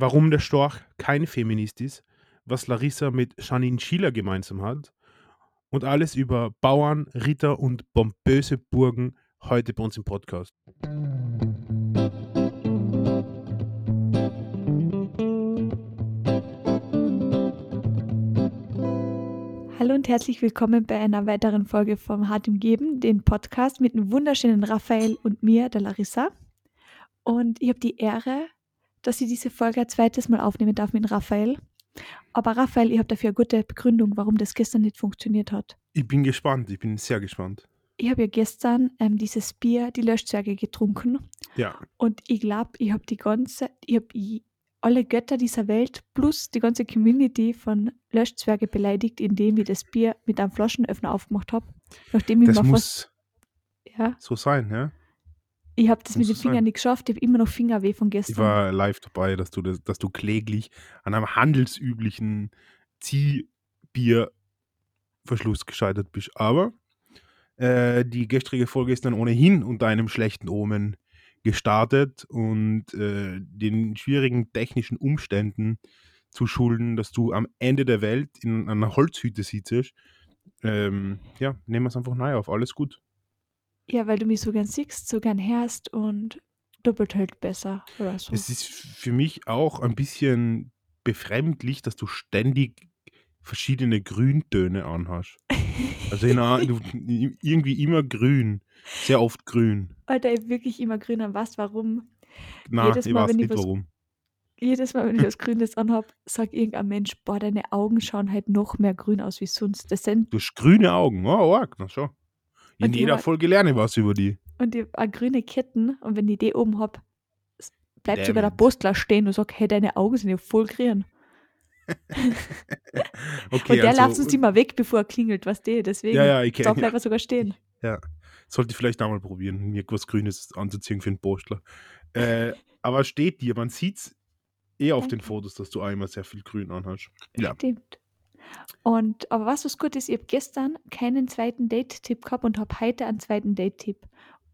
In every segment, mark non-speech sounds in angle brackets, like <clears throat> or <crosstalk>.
warum der Storch kein Feminist ist, was Larissa mit Janine Schiller gemeinsam hat und alles über Bauern, Ritter und pompöse Burgen heute bei uns im Podcast. Hallo und herzlich willkommen bei einer weiteren Folge vom Hart im Geben, den Podcast mit dem wunderschönen Raphael und mir, der Larissa. Und ich habe die Ehre, dass ich diese Folge ein zweites Mal aufnehmen darf mit Raphael. Aber Raphael, ich habe dafür eine gute Begründung, warum das gestern nicht funktioniert hat. Ich bin gespannt, ich bin sehr gespannt. Ich habe ja gestern ähm, dieses Bier, die Löschzwerge, getrunken. Ja. Und ich glaube, ich habe die ganze, ich habe alle Götter dieser Welt plus die ganze Community von Löschzwerge beleidigt, indem ich das Bier mit einem Flaschenöffner aufgemacht habe. Nachdem ich Das mir muss fast, ja, so sein, ja? Ich habe das muss mit den Fingern sein. nicht geschafft, ich habe immer noch Fingerweh von Ich gestern. war live dabei, dass du, das, dass du kläglich an einem handelsüblichen Ziehbierverschluss gescheitert bist. Aber äh, die gestrige Folge ist dann ohnehin unter einem schlechten Omen gestartet und äh, den schwierigen technischen Umständen zu schulden, dass du am Ende der Welt in einer Holzhütte sitzt. Ähm, ja, nehmen wir es einfach neu auf. Alles gut. Ja, weil du mich so gern siehst, so gern hörst und doppelt hält besser oder so. Es ist für mich auch ein bisschen befremdlich, dass du ständig verschiedene Grüntöne anhast. Also in einer, du, <laughs> irgendwie immer grün. Sehr oft grün. Alter, ich wirklich immer grün an was, warum? Na, Jedes ich Mal, weiß wenn ich nicht was- warum. Jedes Mal, wenn ich was Grünes anhab, sagt irgendein Mensch, boah, deine Augen schauen halt noch mehr grün aus wie sonst. Das sind, Du hast grüne Augen. Oh, arg, na schon. In die jeder Folge lerne ich was über die. und hab auch grüne Ketten und wenn ich die oben hab, bleibt sogar der. Postler stehen und sagt, hey, deine Augen sind ja voll grün. <laughs> Okay, und der also, läuft uns immer weg, bevor er klingelt, was die, deswegen Ja, ja, ich da bleibt er sogar stehen. <laughs> Sollte ich vielleicht auch mal probieren, mir was Grünes anzuziehen für einen Postler. Äh, <laughs> aber steht dir, man sieht eh auf den Danke. Fotos, dass du immer sehr viel Grün anhast. Ja. Stimmt. Und, aber was was gut ist, ich habe gestern keinen zweiten Date-Tipp gehabt und habe heute einen zweiten Date-Tipp.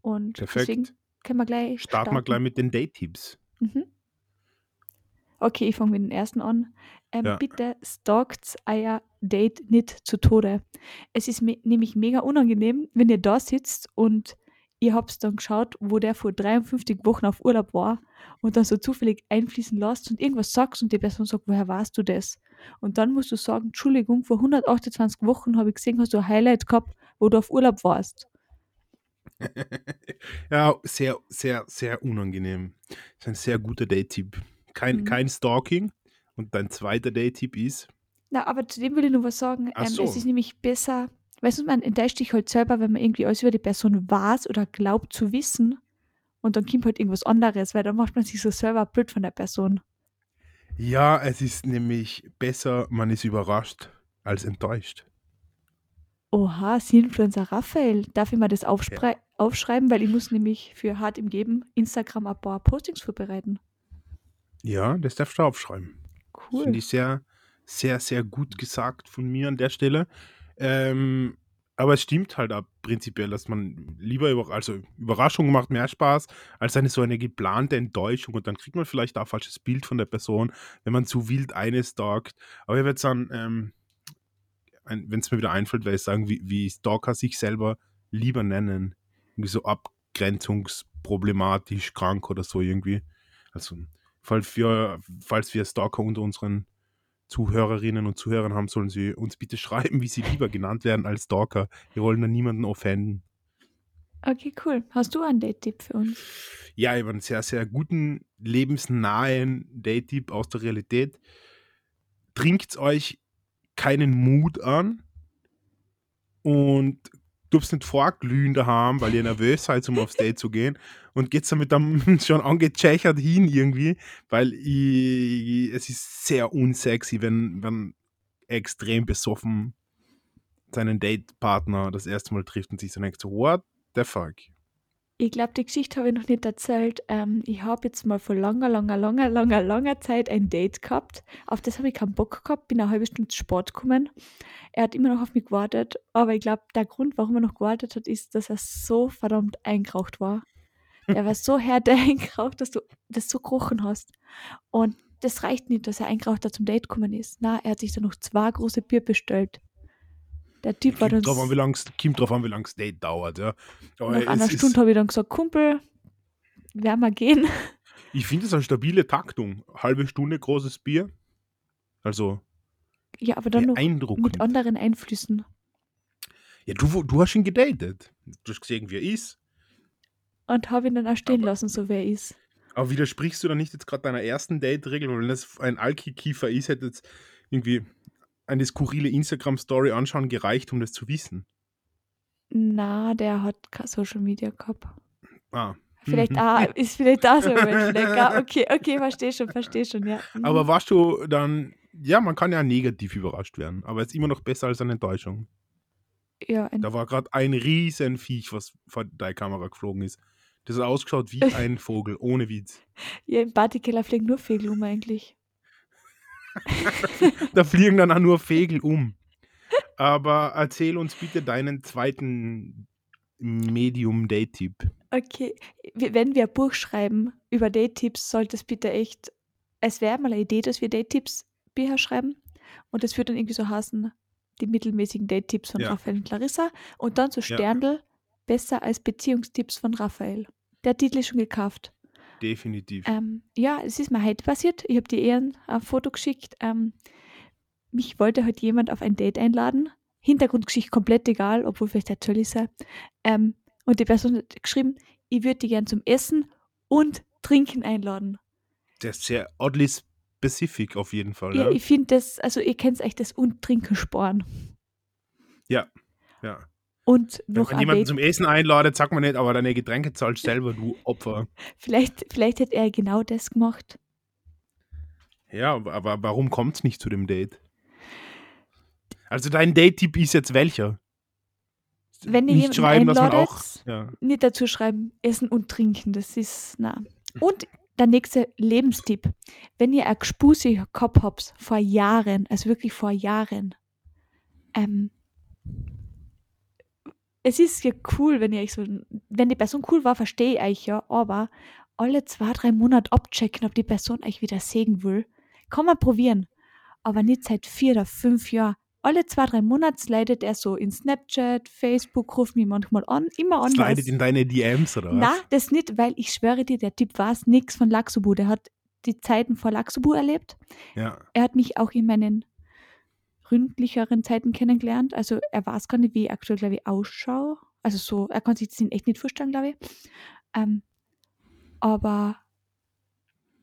Und deswegen Perfekt. können wir gleich Starten wir gleich mit den Date-Tipps. Mhm. Okay, ich fange mit dem ersten an. Ähm, Ja. Bitte stalkt euer Date nicht zu Tode. Es ist me nämlich mega unangenehm, wenn ihr da sitzt und ihr habt dann geschaut, wo der vor 53 Wochen auf Urlaub war und dann so zufällig einfließen lasst und irgendwas sagst und die Person sagt, woher weißt du das? Und dann musst du sagen, Entschuldigung, vor 128 Wochen habe ich gesehen, hast du ein Highlight gehabt, wo du auf Urlaub warst. <laughs> Ja, sehr, sehr, sehr unangenehm. Das ist ein sehr guter Date-Tipp. Kein, Mhm. kein Stalking. Und dein zweiter Date-Tipp ist, Na, aber zu dem will ich nur was sagen. Ähm, so. Es ist nämlich besser, weißt du, man enttäuscht sich halt selber, wenn man irgendwie alles über die Person weiß oder glaubt zu wissen und dann kommt halt irgendwas anderes, weil dann macht man sich so selber ein Bild von der Person. ja, es ist nämlich besser, man ist überrascht als enttäuscht. Oha, Sie-Influencer Raphael, darf ich mal das aufspre- aufschreiben, weil ich muss nämlich für Hart im Geben Instagram ein paar Postings vorbereiten. Ja, das darfst du aufschreiben. Cool. Finde ich sehr, sehr, sehr gut gesagt von mir an der Stelle. Ähm, aber es stimmt halt auch prinzipiell, dass man lieber über, also Überraschung macht mehr Spaß als eine so eine geplante Enttäuschung und dann kriegt man vielleicht auch ein falsches Bild von der Person, wenn man zu wild eine stalkt. Aber ich würde sagen, ähm, wenn es mir wieder einfällt, werde ich sagen, wie, wie Stalker sich selber lieber nennen. Irgendwie so abgrenzungsproblematisch, krank oder so irgendwie. Also, falls wir, falls wir Stalker unter unseren Zuhörerinnen und Zuhörern haben, sollen sie uns bitte <laughs> schreiben, wie sie lieber genannt werden als Stalker. Wir wollen da niemanden offenden. Okay, cool. Hast du einen Date-Tipp für uns? Ja, ich habe einen sehr, sehr guten, lebensnahen Date-Tipp aus der Realität. Trinkt euch keinen Mut an und dürft nicht vorglühen daheim, weil ihr nervös seid, um aufs Date zu gehen und geht damit dann <laughs> schon angechechert hin irgendwie, weil ich, es ist sehr unsexy, wenn man extrem besoffen seinen Datepartner das erste Mal trifft und sich so denkt, what the fuck? Ich glaube, die Geschichte habe ich noch nicht erzählt. Ähm, ich habe jetzt mal vor langer, langer, langer, langer, langer Zeit ein Date gehabt. Auf das habe ich keinen Bock gehabt, bin eine halbe Stunde zu Sport gekommen. Er hat immer noch auf mich gewartet, aber ich glaube, der Grund, warum er noch gewartet hat, ist, dass er so verdammt eingeraucht war. Der war so hart <laughs> eingeraucht, dass du das so gerochen hast. Und das reicht nicht, dass er eingerauchter zum Date gekommen ist. Na, er hat sich dann noch zwei große Bier bestellt. Der Typ war dann. Drauf an, wie lang's, kommt drauf an, wie lange das Date dauert, ja. Aber Nach einer Stunde habe ich dann gesagt, Kumpel, werden wir gehen. Ich finde es eine stabile Taktung. Halbe Stunde großes Bier. Also Ja, aber dann noch mit anderen Einflüssen. Ja, du, du hast ihn gedatet. Du hast gesehen, wie er ist. Und habe ihn dann auch stehen Aber- lassen, so wer er ist. Aber widersprichst du dann nicht jetzt gerade deiner ersten Date-Regel? Weil wenn das ein Alki-Kiefer ist, hätte jetzt irgendwie eine skurrile Instagram-Story anschauen gereicht, um das zu wissen. Na, der hat kein Social Media gehabt. Ah. Vielleicht Mhm. auch, ist vielleicht da so ein. Ah, Okay, okay, verstehe schon, verstehe schon, ja. Mhm. Aber warst du dann, ja, man kann ja negativ überrascht werden, aber es ist immer noch besser als eine Enttäuschung. ja, ein, Da war gerade ein riesen Viech, was vor deiner Kamera geflogen ist. Das hat ausgeschaut wie <laughs> ein Vogel, ohne Witz. ja, im Partykeller fliegen nur Vögel um eigentlich. Da fliegen dann auch nur Vögel um. Aber erzähl uns bitte deinen zweiten Medium-Date-Tipp. Okay, wenn wir ein Buch schreiben über Date-Tipps, sollte es bitte echt, es wäre mal eine Idee, dass wir Date-Tipps Bücher schreiben und das würde dann irgendwie so heißen, die mittelmäßigen Date-Tipps von Ja. Raphael und Larissa und dann so Ja. Sterndl, besser als Beziehungstipps von Raphael. Der Titel ist schon gekauft. Definitiv. Ähm, ja, es ist mir heute passiert. Ich habe dir eher ein, Foto geschickt. Ähm, mich wollte heute jemand auf ein Date einladen. Hintergrundgeschichte komplett egal, obwohl vielleicht der Zöll ist. Ähm, und die Person hat geschrieben, ich würde dich gern zum Essen und Trinken einladen. Der ist sehr oddly specific auf jeden Fall. Ja, Ja, ich finde das, also ihr kennt echt das und Trinken sparen. ja. ja. Und Wenn noch man ein jemanden zum Essen einladet, sagt man nicht, aber deine Getränke zahlst selber, du Opfer. <laughs> Vielleicht, vielleicht hätte er genau das gemacht. Ja, aber, warum kommt es nicht zu dem Date? Also dein Date-Tipp ist jetzt welcher? Wenn ihr nicht jemanden schreiben, dass man einladet, auch. Ja. nicht dazu schreiben, essen und trinken. Das ist, na. Und der nächste Lebenstipp. Wenn ihr ein Gspusi gehabt habt, vor Jahren, also wirklich vor Jahren, ähm, es ist ja cool, wenn ihr euch so, wenn die Person cool war, verstehe ich euch ja, aber alle zwei, drei Monate abchecken, ob die Person euch wieder sehen will, kann man probieren. Aber nicht seit vier oder fünf Jahren. Alle zwei, drei Monate leidet er so in Snapchat, Facebook, ruft mich manchmal an, immer anders. Slidet in deine DMs oder was? Na, das nicht, weil ich schwöre dir, der Typ war es nix von Laxubu. Der hat die Zeiten vor Laxubu erlebt. Ja. Er hat mich auch in meinen ründlicheren Zeiten kennengelernt. Also er weiß gar nicht, wie ich aktuell, glaube ich, ausschaue. Also so, er kann sich das echt nicht vorstellen, glaube ich. Ähm, aber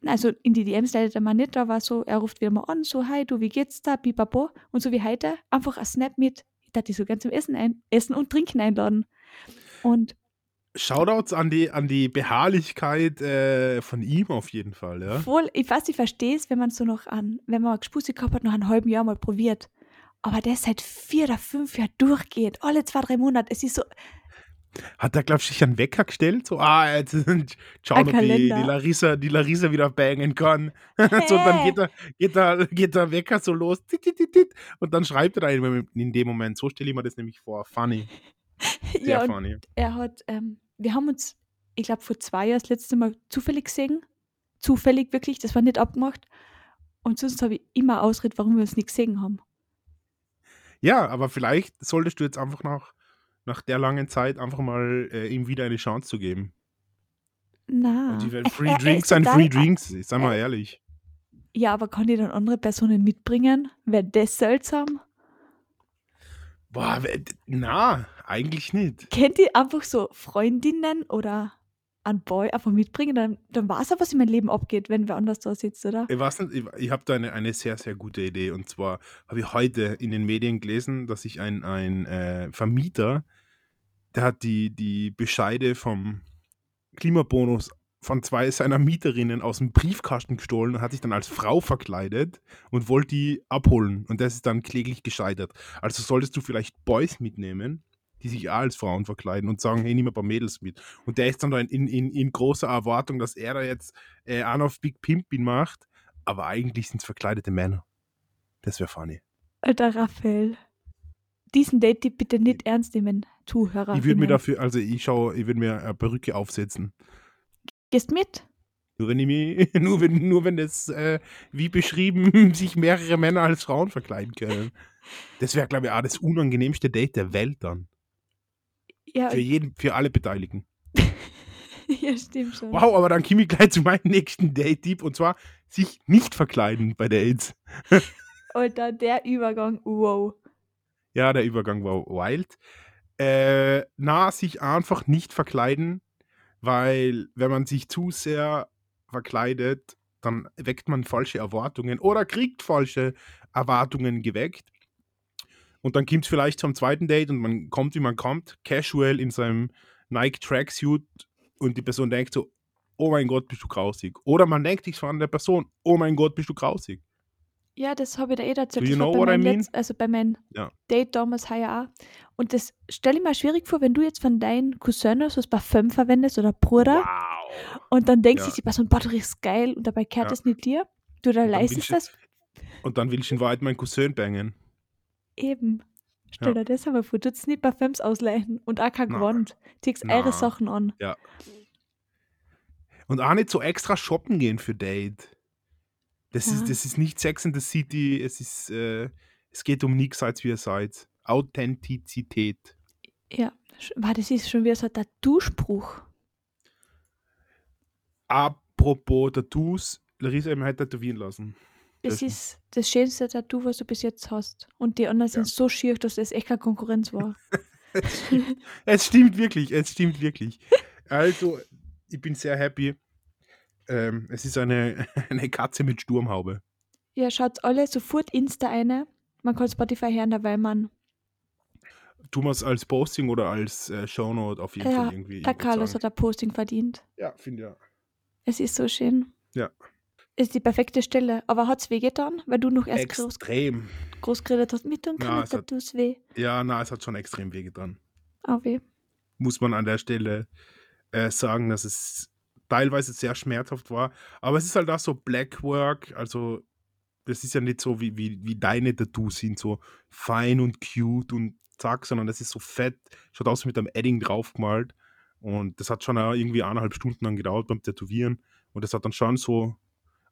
also in die DMs leidet er mal nicht, war so, er ruft wieder mal an, so, hi, du, wie geht's da, bibabo. Und so wie heute, einfach ein Snap mit, ich darf dich so gern zum Essen, ein, Essen und Trinken einladen. Und Shoutouts an die, an die Beharrlichkeit äh, von ihm auf jeden Fall, ja. Voll, ich weiß, ich verstehe es, wenn man so noch an, wenn man Gespussi gehabt hat, noch ein halben Jahr mal probiert. Aber der seit vier oder fünf Jahren durchgeht, alle zwei, drei Monate. Es ist so, Hat er, glaubst du, sich einen Wecker gestellt? So, ah, jetzt <laughs> schauen, ob die, die. Larissa, die Larissa wieder bangen kann. <laughs> so, dann geht der, geht, der, geht der Wecker so los. Tit, tit, tit, tit. Und dann schreibt er da in, dem Moment. So stelle ich mir das nämlich vor. Funny. <laughs> Sehr ja, funny. er hat, ähm, wir haben uns, ich glaube, vor zwei Jahren das letzte Mal zufällig gesehen. Zufällig wirklich, das war nicht abgemacht. Und sonst habe ich immer Ausrede, warum wir uns nicht gesehen haben. Ja, aber vielleicht solltest du jetzt einfach nach, nach der langen Zeit einfach mal äh, ihm wieder eine Chance zu geben. Na. Und die werden Free Drinks sind Free Drinks. Sei mal ehrlich. Ja, aber kann ich dann andere Personen mitbringen? Wäre das seltsam? Boah, na, eigentlich nicht. kennt ihr einfach so Freundinnen oder einen Boy einfach mitbringen, dann, dann weiß er, was in meinem Leben abgeht, wenn wer anders da sitzt, oder? Ich weiß nicht, ich, ich habe da eine, eine sehr, sehr gute Idee. Und zwar habe ich heute in den Medien gelesen, dass sich ein, ein äh, Vermieter, der hat die, die Bescheide vom Klimabonus von zwei seiner Mieterinnen aus dem Briefkasten gestohlen und hat sich dann als Frau verkleidet und wollte die abholen. Und das ist dann kläglich gescheitert. Also solltest du vielleicht Boys mitnehmen, die sich auch als Frauen verkleiden und sagen, hey, nimm ein paar Mädels mit. Und der ist dann da in, in, in großer Erwartung, dass er da jetzt äh, an auf Big Pimpin macht, aber eigentlich sind es verkleidete Männer. Das wäre funny. Alter Raphael. Diesen Date bitte nicht ernst nehmen, Zuhörer. Ich würde mir dafür, also ich schaue, ich würde mir eine Perücke aufsetzen. Gehst mit? Nur wenn, ich mich, <laughs> nur wenn, nur wenn das, äh, wie beschrieben, <laughs> sich mehrere Männer als Frauen verkleiden können. Das wäre, glaube ich, auch das unangenehmste Date der Welt dann. Ja, Für jeden, für alle Beteiligten. <laughs> ja stimmt schon. Wow, aber dann komme ich gleich zu meinem nächsten Date-Tipp und zwar sich nicht verkleiden bei Dates. Alter, der Übergang, wow. Ja, der Übergang war wild. Äh, na, sich einfach nicht verkleiden, weil wenn man sich zu sehr verkleidet, dann weckt man falsche Erwartungen oder kriegt falsche Erwartungen geweckt. Und dann kommt es vielleicht zum zweiten Date und man kommt, wie man kommt, casual in seinem Nike Tracksuit und die Person denkt so, oh mein Gott, bist du grausig. Oder man denkt sich von der Person, oh mein Gott, bist du grausig. Ja, das habe ich dir eh erzählt. Do you Das know bei what I mean? Letz-, also bei meinem Ja. Date damals heuer auch. Und das stelle ich mir schwierig vor, wenn du jetzt von deinen Cousin so das Parfüm verwendest oder Bruder Wow. und dann denkst Ja. sich die Person, boah, du riechst geil und dabei kehrt Ja. es nicht dir. Du da leistest das Und dann will ich in Wahrheit meinen Cousin bangen. eben. Stell Ja. dir das einmal vor, du nicht Parfüms ausleihen und auch kein. Gewand. Na. eure Sachen an. Und auch nicht so extra shoppen gehen für Date. Das, Ja. ist, das ist nicht Sex in the City, es ist, äh, es geht um nichts, als wie ihr seid. Authentizität. Ja, war das ist schon wieder so ein Tattoo-Spruch. Apropos Tattoos, Larissa hat heute tätowieren lassen. Das Das- ist das schönste Tattoo, was du bis jetzt hast. Und die anderen sind so schier, dass das echt keine Konkurrenz war. <laughs> Es stimmt wirklich, es stimmt wirklich. <laughs> Also, ich bin sehr happy. Ähm, es ist eine, <laughs> eine Katze mit Sturmhaube. Ja, schaut alle sofort Insta eine. Man kann Spotify hören, dabei man. Tun wir es als Posting oder als äh, Shownote auf jeden Ja, Fall irgendwie. Der ich Carlos sagen. hat ein Posting verdient. Ja, finde ja. Es ist so schön. Ja. Ist die perfekte Stelle. Aber hat es wehgetan, weil du noch erst groß, Extrem. groß geredet hast. Mit es hat- Tattoos weh. Ja, na, es hat schon extrem wehgetan. Auch weh. Muss man an der Stelle äh, sagen, dass es teilweise sehr schmerzhaft war. Aber es ist halt auch so Blackwork, also das ist ja nicht so wie, wie, wie deine Tattoos sind, so fein und cute und zack, sondern das ist so fett, schaut aus wie mit einem Edding draufgemalt. Und das hat schon irgendwie eineinhalb Stunden lang gedauert beim Tätowieren. Und das hat dann schon so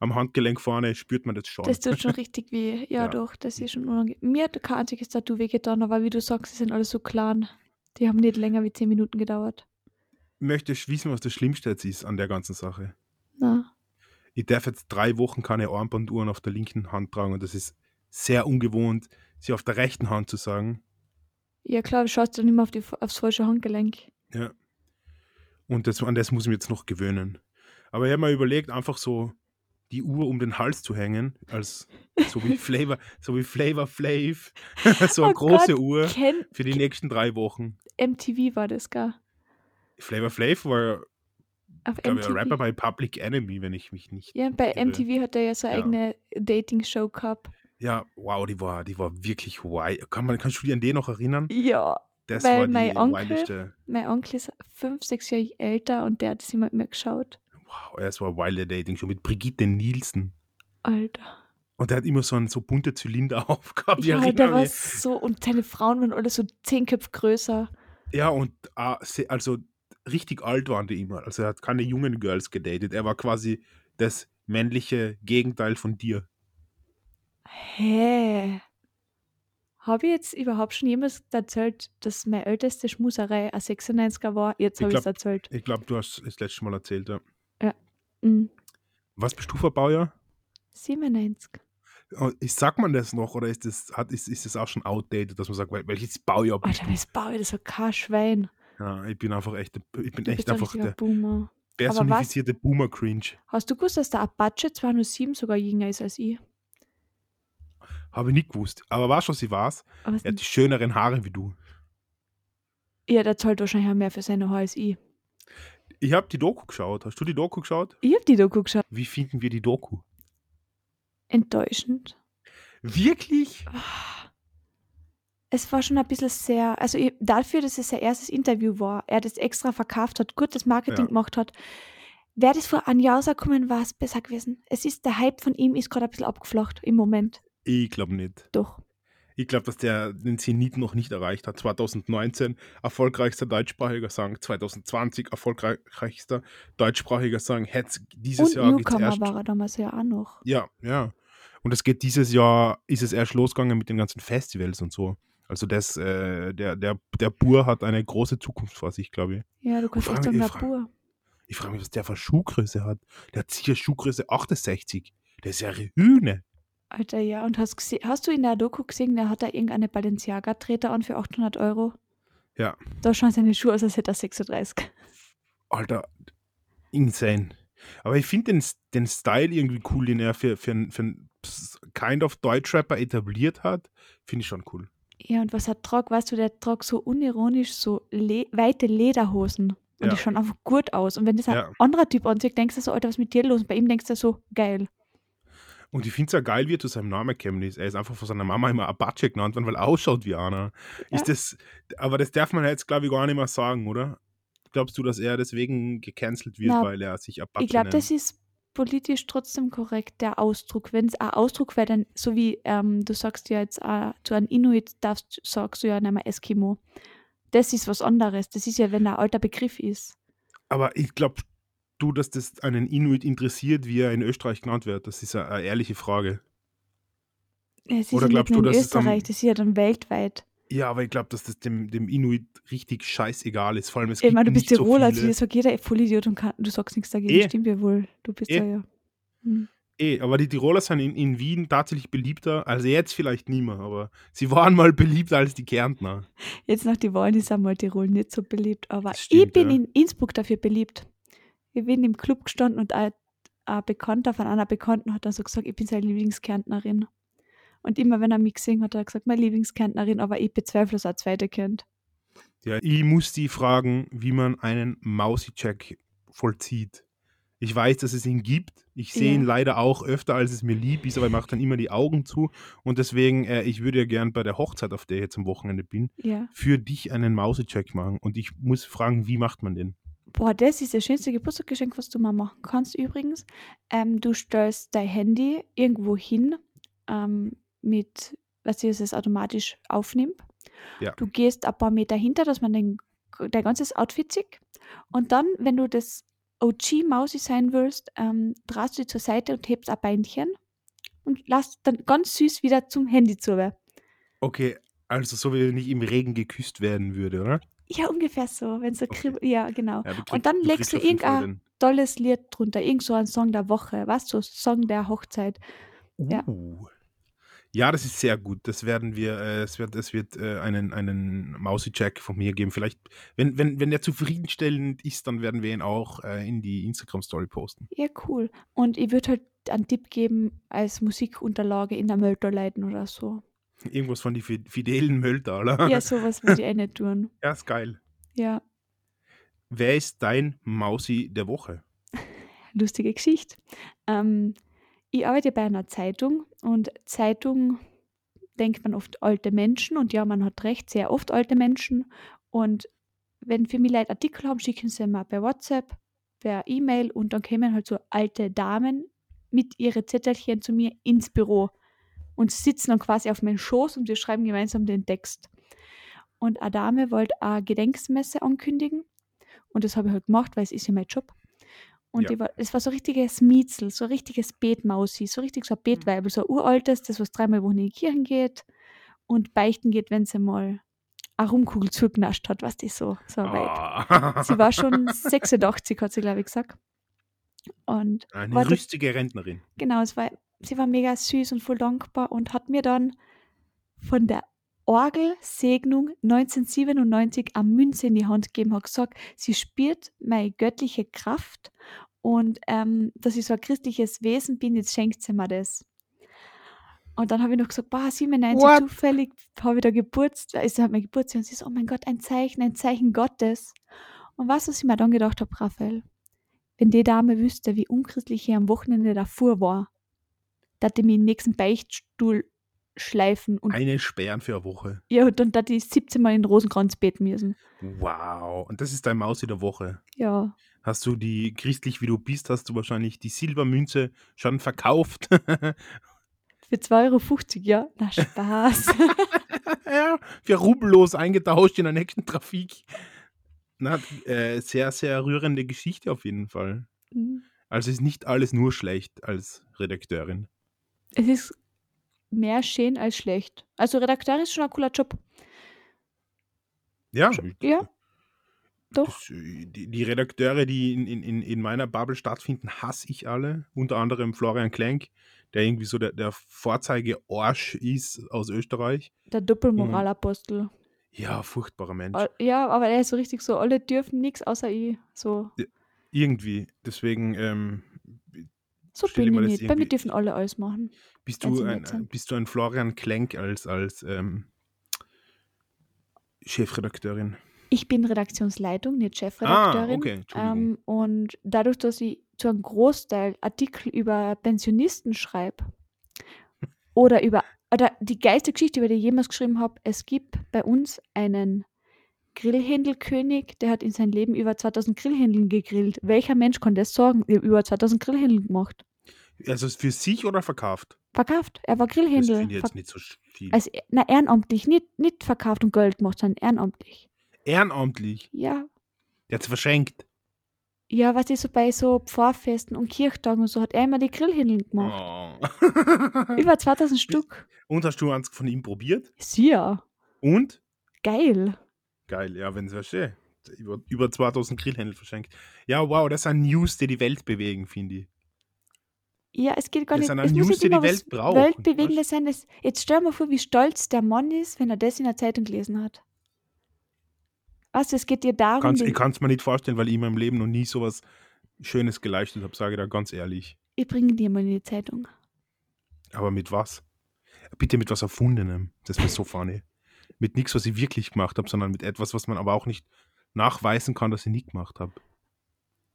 am Handgelenk vorne, spürt man das schon. Das tut schon <laughs> richtig weh. Ja, Ja. doch, das ist schon unangenehm. Mir hat kein einziges Tattoo wehgetan, aber wie du sagst, sie sind alle so klein. Die haben nicht länger wie 10 Minuten gedauert. Möchtest wissen, was das Schlimmste jetzt ist an der ganzen Sache? Na, ich darf jetzt drei Wochen keine Armbanduhren auf der linken Hand tragen und das ist sehr ungewohnt, sie auf der rechten Hand zu sagen. ja klar, du schaust dann immer auf die, aufs falsche Handgelenk. Ja. Und das, an das muss ich mir jetzt noch gewöhnen. Aber ich habe mir überlegt, einfach so die Uhr um den Hals zu hängen, als so wie <laughs> Flavor, so wie Flavor Flav, <laughs> so eine Oh große Gott, Uhr für die nächsten drei Wochen. MTV war das, gell? Flavor Flav war, Auf glaube ich, MTV. Rapper bei Public Enemy, wenn ich mich nicht. ja, bei irre. MTV hat er ja so eine Ja. eigene Dating-Show gehabt. Ja, wow, die war, die war wirklich wild. Kann man, kannst du dich an den noch erinnern? Ja, Das Weil war mein Onkel- wildeste. mein Onkel ist fünf, sechs Jahre älter und der hat das immer mit mir geschaut. Wow, es war wilde Dating schon mit Brigitte Nielsen. Alter. Und der hat immer so, ein, so bunte Zylinder <laughs> aufgehabt. Ja, der war so, und seine Frauen waren alle so zehn Köpfe größer. Ja, und ah, also richtig alt waren die immer. Also er hat keine jungen Girls gedatet. Er war quasi das männliche Gegenteil von dir. Hä? Habe ich jetzt überhaupt schon jemals erzählt, dass meine älteste Schmuserei ein 96er war? Jetzt Ich habe ich es erzählt. Ich glaube, du hast es das letzte Mal erzählt. Ja. Mhm. Was bist du für Baujahr? 97. Oh, Ist, sagt man das noch oder ist das, hat, ist, ist das auch schon outdated, dass man sagt, wel- welches Baujahr bist Alter, du? das baue ich das so kein Schwein. Ja, ich bin einfach echt, ich bin Du echt ein einfach der Boomer. personifizierte Boomer-Cringe. Hast du gewusst, dass der Apache 207 sogar jünger ist als ich? Habe ich nicht gewusst. Aber war schon, sie war's. Aber Er hat die schöneren Haare wie du. ja, der zahlt wahrscheinlich auch mehr für seine Haare als ich. Ich habe die Doku geschaut. Hast du die Doku geschaut? Ich habe die Doku geschaut. Wie finden wir die Doku? Enttäuschend. Wirklich? Es war schon ein bisschen sehr, also dafür, dass es sein erstes Interview war, er das extra verkauft hat, gutes Marketing Ja. gemacht hat, wäre das vor einem Jahr rausgekommen, war es besser gewesen. Es ist, der Hype von ihm ist gerade ein bisschen abgeflacht im Moment. Ich glaube nicht. Doch. Ich glaube, dass der den Zenit noch nicht erreicht hat. 2019 erfolgreichster deutschsprachiger Song, 2020 erfolgreichster deutschsprachiger Song. Hätte dieses Und Jahr Newcomer erst. war er damals ja auch noch. Ja, ja. Und es geht dieses Jahr, ist es erst losgegangen mit den ganzen Festivals und so. Also das, äh, der, der, der Bur hat eine große Zukunft vor sich, glaube ich. Ja, du kannst echt sagen, ich der Bur. Ich frage mich, was der für Schuhgröße hat. Der hat sicher Schuhgröße 68. Der ist ja eine Hühne. Alter, ja. Und hast, hast du in der Doku gesehen, der hat da irgendeine Balenciaga-Treter an für 800 Euro? Ja. Da schauen seine Schuhe aus, als hätte er 36. Alter, insane. Aber ich finde den, den Style irgendwie cool, den er für, für, einen- für einen kind of Deutschrapper etabliert hat. Finde ich schon cool. Ja, und was er trug, weißt du, der trug so unironisch so le weite Lederhosen. Und Ja. die schauen einfach gut aus. Und wenn das ein Ja. anderer Typ anzieht, denkst du so, Alter, was ist mit dir los? Und bei ihm denkst du so, geil. Und ich finde es ja geil, wie er zu seinem Namen gekommen ist. Er ist einfach von seiner Mama immer Apache genannt worden, weil er ausschaut wie einer. Ja. Ist das, aber das darf man jetzt, glaube ich, gar nicht mehr sagen, oder? Glaubst du, dass er deswegen gecancelt wird, Na, weil er sich Apache Ich glaube, das ist politisch trotzdem korrekt, der Ausdruck. Wenn es ein Ausdruck wäre, dann, so wie ähm, du sagst ja jetzt äh, zu einem Inuit, darfst, sagst du ja nicht mehr Eskimo. Das ist was anderes. Das ist ja, wenn ein alter Begriff ist. Aber ich glaube, du, dass das einen Inuit interessiert, wie er in Österreich genannt wird, das ist eine, eine ehrliche Frage. Es ist Oder glaubst du, in dass es am- Österreich, das ist ja dann weltweit. Ja, aber ich glaube, dass das dem, dem Inuit richtig scheißegal ist. Vor allem, es Ich meine, du bist nicht so Tiroler, also sagt jeder Vollidiot und kann, du sagst nichts dagegen. Eh. Stimmt ja wohl. Du bist Eh. ja ja. Hm. Eh, aber die Tiroler sind in, in Wien tatsächlich beliebter. Also jetzt vielleicht nicht mehr, aber sie waren mal beliebter als die Kärntner. <laughs> Jetzt nach die Wahlen ist einmal Tirol nicht so beliebt, aber Das ich stimmt, bin ja. in Innsbruck dafür beliebt. Ich bin im Club gestanden und ein, ein Bekannter von einer Bekannten hat dann so gesagt, ich bin seine Lieblingskärntnerin. Und immer wenn er mich gesehen hat, hat er gesagt, meine Lieblingskärntnerin, aber ich bezweifle, er eine zweite kennt. Ja, ich muss die fragen, wie man einen Mausi-Check vollzieht. Ich weiß, dass es ihn gibt. Ich sehe Ja. ihn leider auch öfter, als es mir lieb ist, aber ich mache dann immer die Augen zu. Und deswegen, äh, ich würde ja gern bei der Hochzeit, auf der ich jetzt am Wochenende bin, Ja. für dich einen Mausi-Check machen. Und ich muss fragen, wie macht man den? Boah, das ist das schönste Geburtstagsgeschenk, was du mal machen kannst übrigens. Ähm, du stellst dein Handy irgendwo hin, ähm, mit, was es automatisch aufnimmt. Ja. Du gehst ein paar Meter hinter, dass man den, dein ganzes Outfit sieht. Und dann, wenn du das OG-Mausi sein willst, ähm, drehst du dich zur Seite und hebst ein Beinchen und lass dann ganz süß wieder zum Handy zu. Okay, also so wie wenn ich im Regen geküsst werden würde, oder? Ja, ungefähr so, wenn so Okay. Ja, genau. Ja, krieg- Und dann du legst du irgendein tolles Lied drunter, irgend so ein Song der Woche, was so Song der Hochzeit. den- ja. Ja, das ist sehr gut. Das werden wir, äh, es wird, es wird äh, einen, einen Mausi-Check von mir geben. Vielleicht, wenn, wenn, wenn der zufriedenstellend ist, dann werden wir ihn auch äh, in die Instagram-Story posten. Ja, cool. Und ich würde halt einen Tipp geben als Musikunterlage in der Mölterleiten oder so. Irgendwas von die Fi- fidelen Mölltaler. Ja, sowas würde ich eh nicht tun. <laughs> ja, ist geil. Ja, Wer ist dein Mausi der Woche? <laughs> lustige Geschichte. Ähm, ich arbeite bei einer Zeitung und Zeitung denkt man oft alte Menschen und ja, man hat recht, sehr oft alte Menschen. Und wenn für mich Leute Artikel haben, schicken sie mir bei WhatsApp, per E-Mail und dann kommen halt so alte Damen mit ihren Zettelchen zu mir ins Büro und sitzen dann quasi auf meinem Schoß und wir schreiben gemeinsam den Text. Und eine Dame wollte eine Gedenksmesse ankündigen und das habe ich halt gemacht, weil es ist ja mein Job. Und Ja. war, es war so ein richtiges Mietzel, so ein richtiges Betmausi, so richtig so ein Betweibel, so ein uraltes, das was dreimal die Woche in die Kirchen geht und beichten geht, wenn sie mal eine Rumkugel zugenascht hat, was die so, so Weib. Ah. Sie war schon <laughs> 86, hat sie, glaube ich, gesagt. Und Eine war das- rüstige Rentnerin. genau, es war, sie war mega süß und voll dankbar und hat mir dann von der Orgelsegnung 1997 eine Münze in die Hand gegeben, hat gesagt, sie spürt meine göttliche Kraft und ähm, dass ich so ein christliches Wesen bin, jetzt schenkt sie mir das. Und dann habe ich noch gesagt, boah, 97, What? zufällig habe ich da Geburtstag, ist halt mein Geburtstag und sie so, oh mein Gott, ein Zeichen, ein Zeichen Gottes. Und was, was ich mir dann gedacht habe, Raphael, wenn die Dame wüsste, wie unchristlich ich am Wochenende davor war, da die mich den nächsten Beichtstuhl schleifen und Eine Sperren für eine Woche. ja, und dann da die 17 Mal in den Rosenkranz beten müssen. Wow. Und das ist dein Mausi der Woche. Ja, Hast du die, christlich wie du bist, hast du wahrscheinlich die Silbermünze schon verkauft. <laughs> für 2,50 Euro, ja? Na, Spaß. <laughs> ja, für rubellos eingetauscht in der nächsten Trafik. Na, äh, sehr, sehr rührende Geschichte auf jeden Fall. Mhm. Also ist nicht alles nur schlecht als Redakteurin. es ist mehr schön als schlecht. Also Redakteur ist schon ein cooler Job. Ja, Ja, doch. Äh, die, die Redakteure, die in, in, in- in meiner Bubble stattfinden, hasse ich alle. Unter anderem Florian Klenk, der irgendwie so der, der Vorzeige-Orsch ist aus Österreich. Der Doppelmoralapostel. Ja, furchtbarer Mensch. Ja, aber er ist so richtig so, alle dürfen nichts außer ich. So, Irgendwie. Deswegen ähm, so Stell bin ich nicht. Bei mir dürfen alle alles machen. bist, du ein, sind. bist du ein Florian Klenk als, als ähm, Chefredakteurin. Ich bin Redaktionsleitung, nicht Ah, Chefredakteurin. okay, Entschuldigung. Ähm, und dadurch, dass ich zu einem Großteil Artikel über Pensionisten schreibe oder über, oder die geilste Geschichte, über die ich jemals geschrieben habe, es gibt bei uns einen Grillhändelkönig, der hat in seinem Leben über 2000 Grillhändeln gegrillt. Welcher Mensch kann das sagen? Ich habe über 2000 Grillhändeln gemacht. Also für sich oder verkauft? Verkauft. Er war Das finde ich jetzt nicht so viel. also, na, ehrenamtlich. Nicht, nicht verkauft und Geld gemacht, sondern ehrenamtlich. Ehrenamtlich. Ja. Der hat es verschenkt. Ja, was ist so bei so Pfarrfesten und Kirchtagen und so, hat er immer die Grillhändeln gemacht. Oh. Über 2000 <laughs> Stück. Und hast du eins von ihm probiert? Sehr. Und? Geil. Geil, ja, wenn es verstehe. Über, über 2000 Grillhändel verschenkt. Ja, wow, das sind News, die die Welt bewegen, finde ich. Ja, es geht gar Das nicht. Es auch muss News, nicht die die immer was Welt braucht, Weltbewegendes sein. Das, jetzt stell mal vor, wie stolz der Mann ist, wenn er das in der Zeitung gelesen hat. Weißt du, es geht dir darum, Kann's, den, ich kann es mir nicht vorstellen, weil ich in meinem Leben noch nie sowas Schönes geleistet habe, sage ich da ganz ehrlich. ich bringe dir mal in die Zeitung. Aber mit was? Bitte mit was Erfundenem. Das wäre so funny. Mit nichts, was ich wirklich gemacht habe, sondern mit etwas, was man aber auch nicht nachweisen kann, dass ich nie gemacht habe.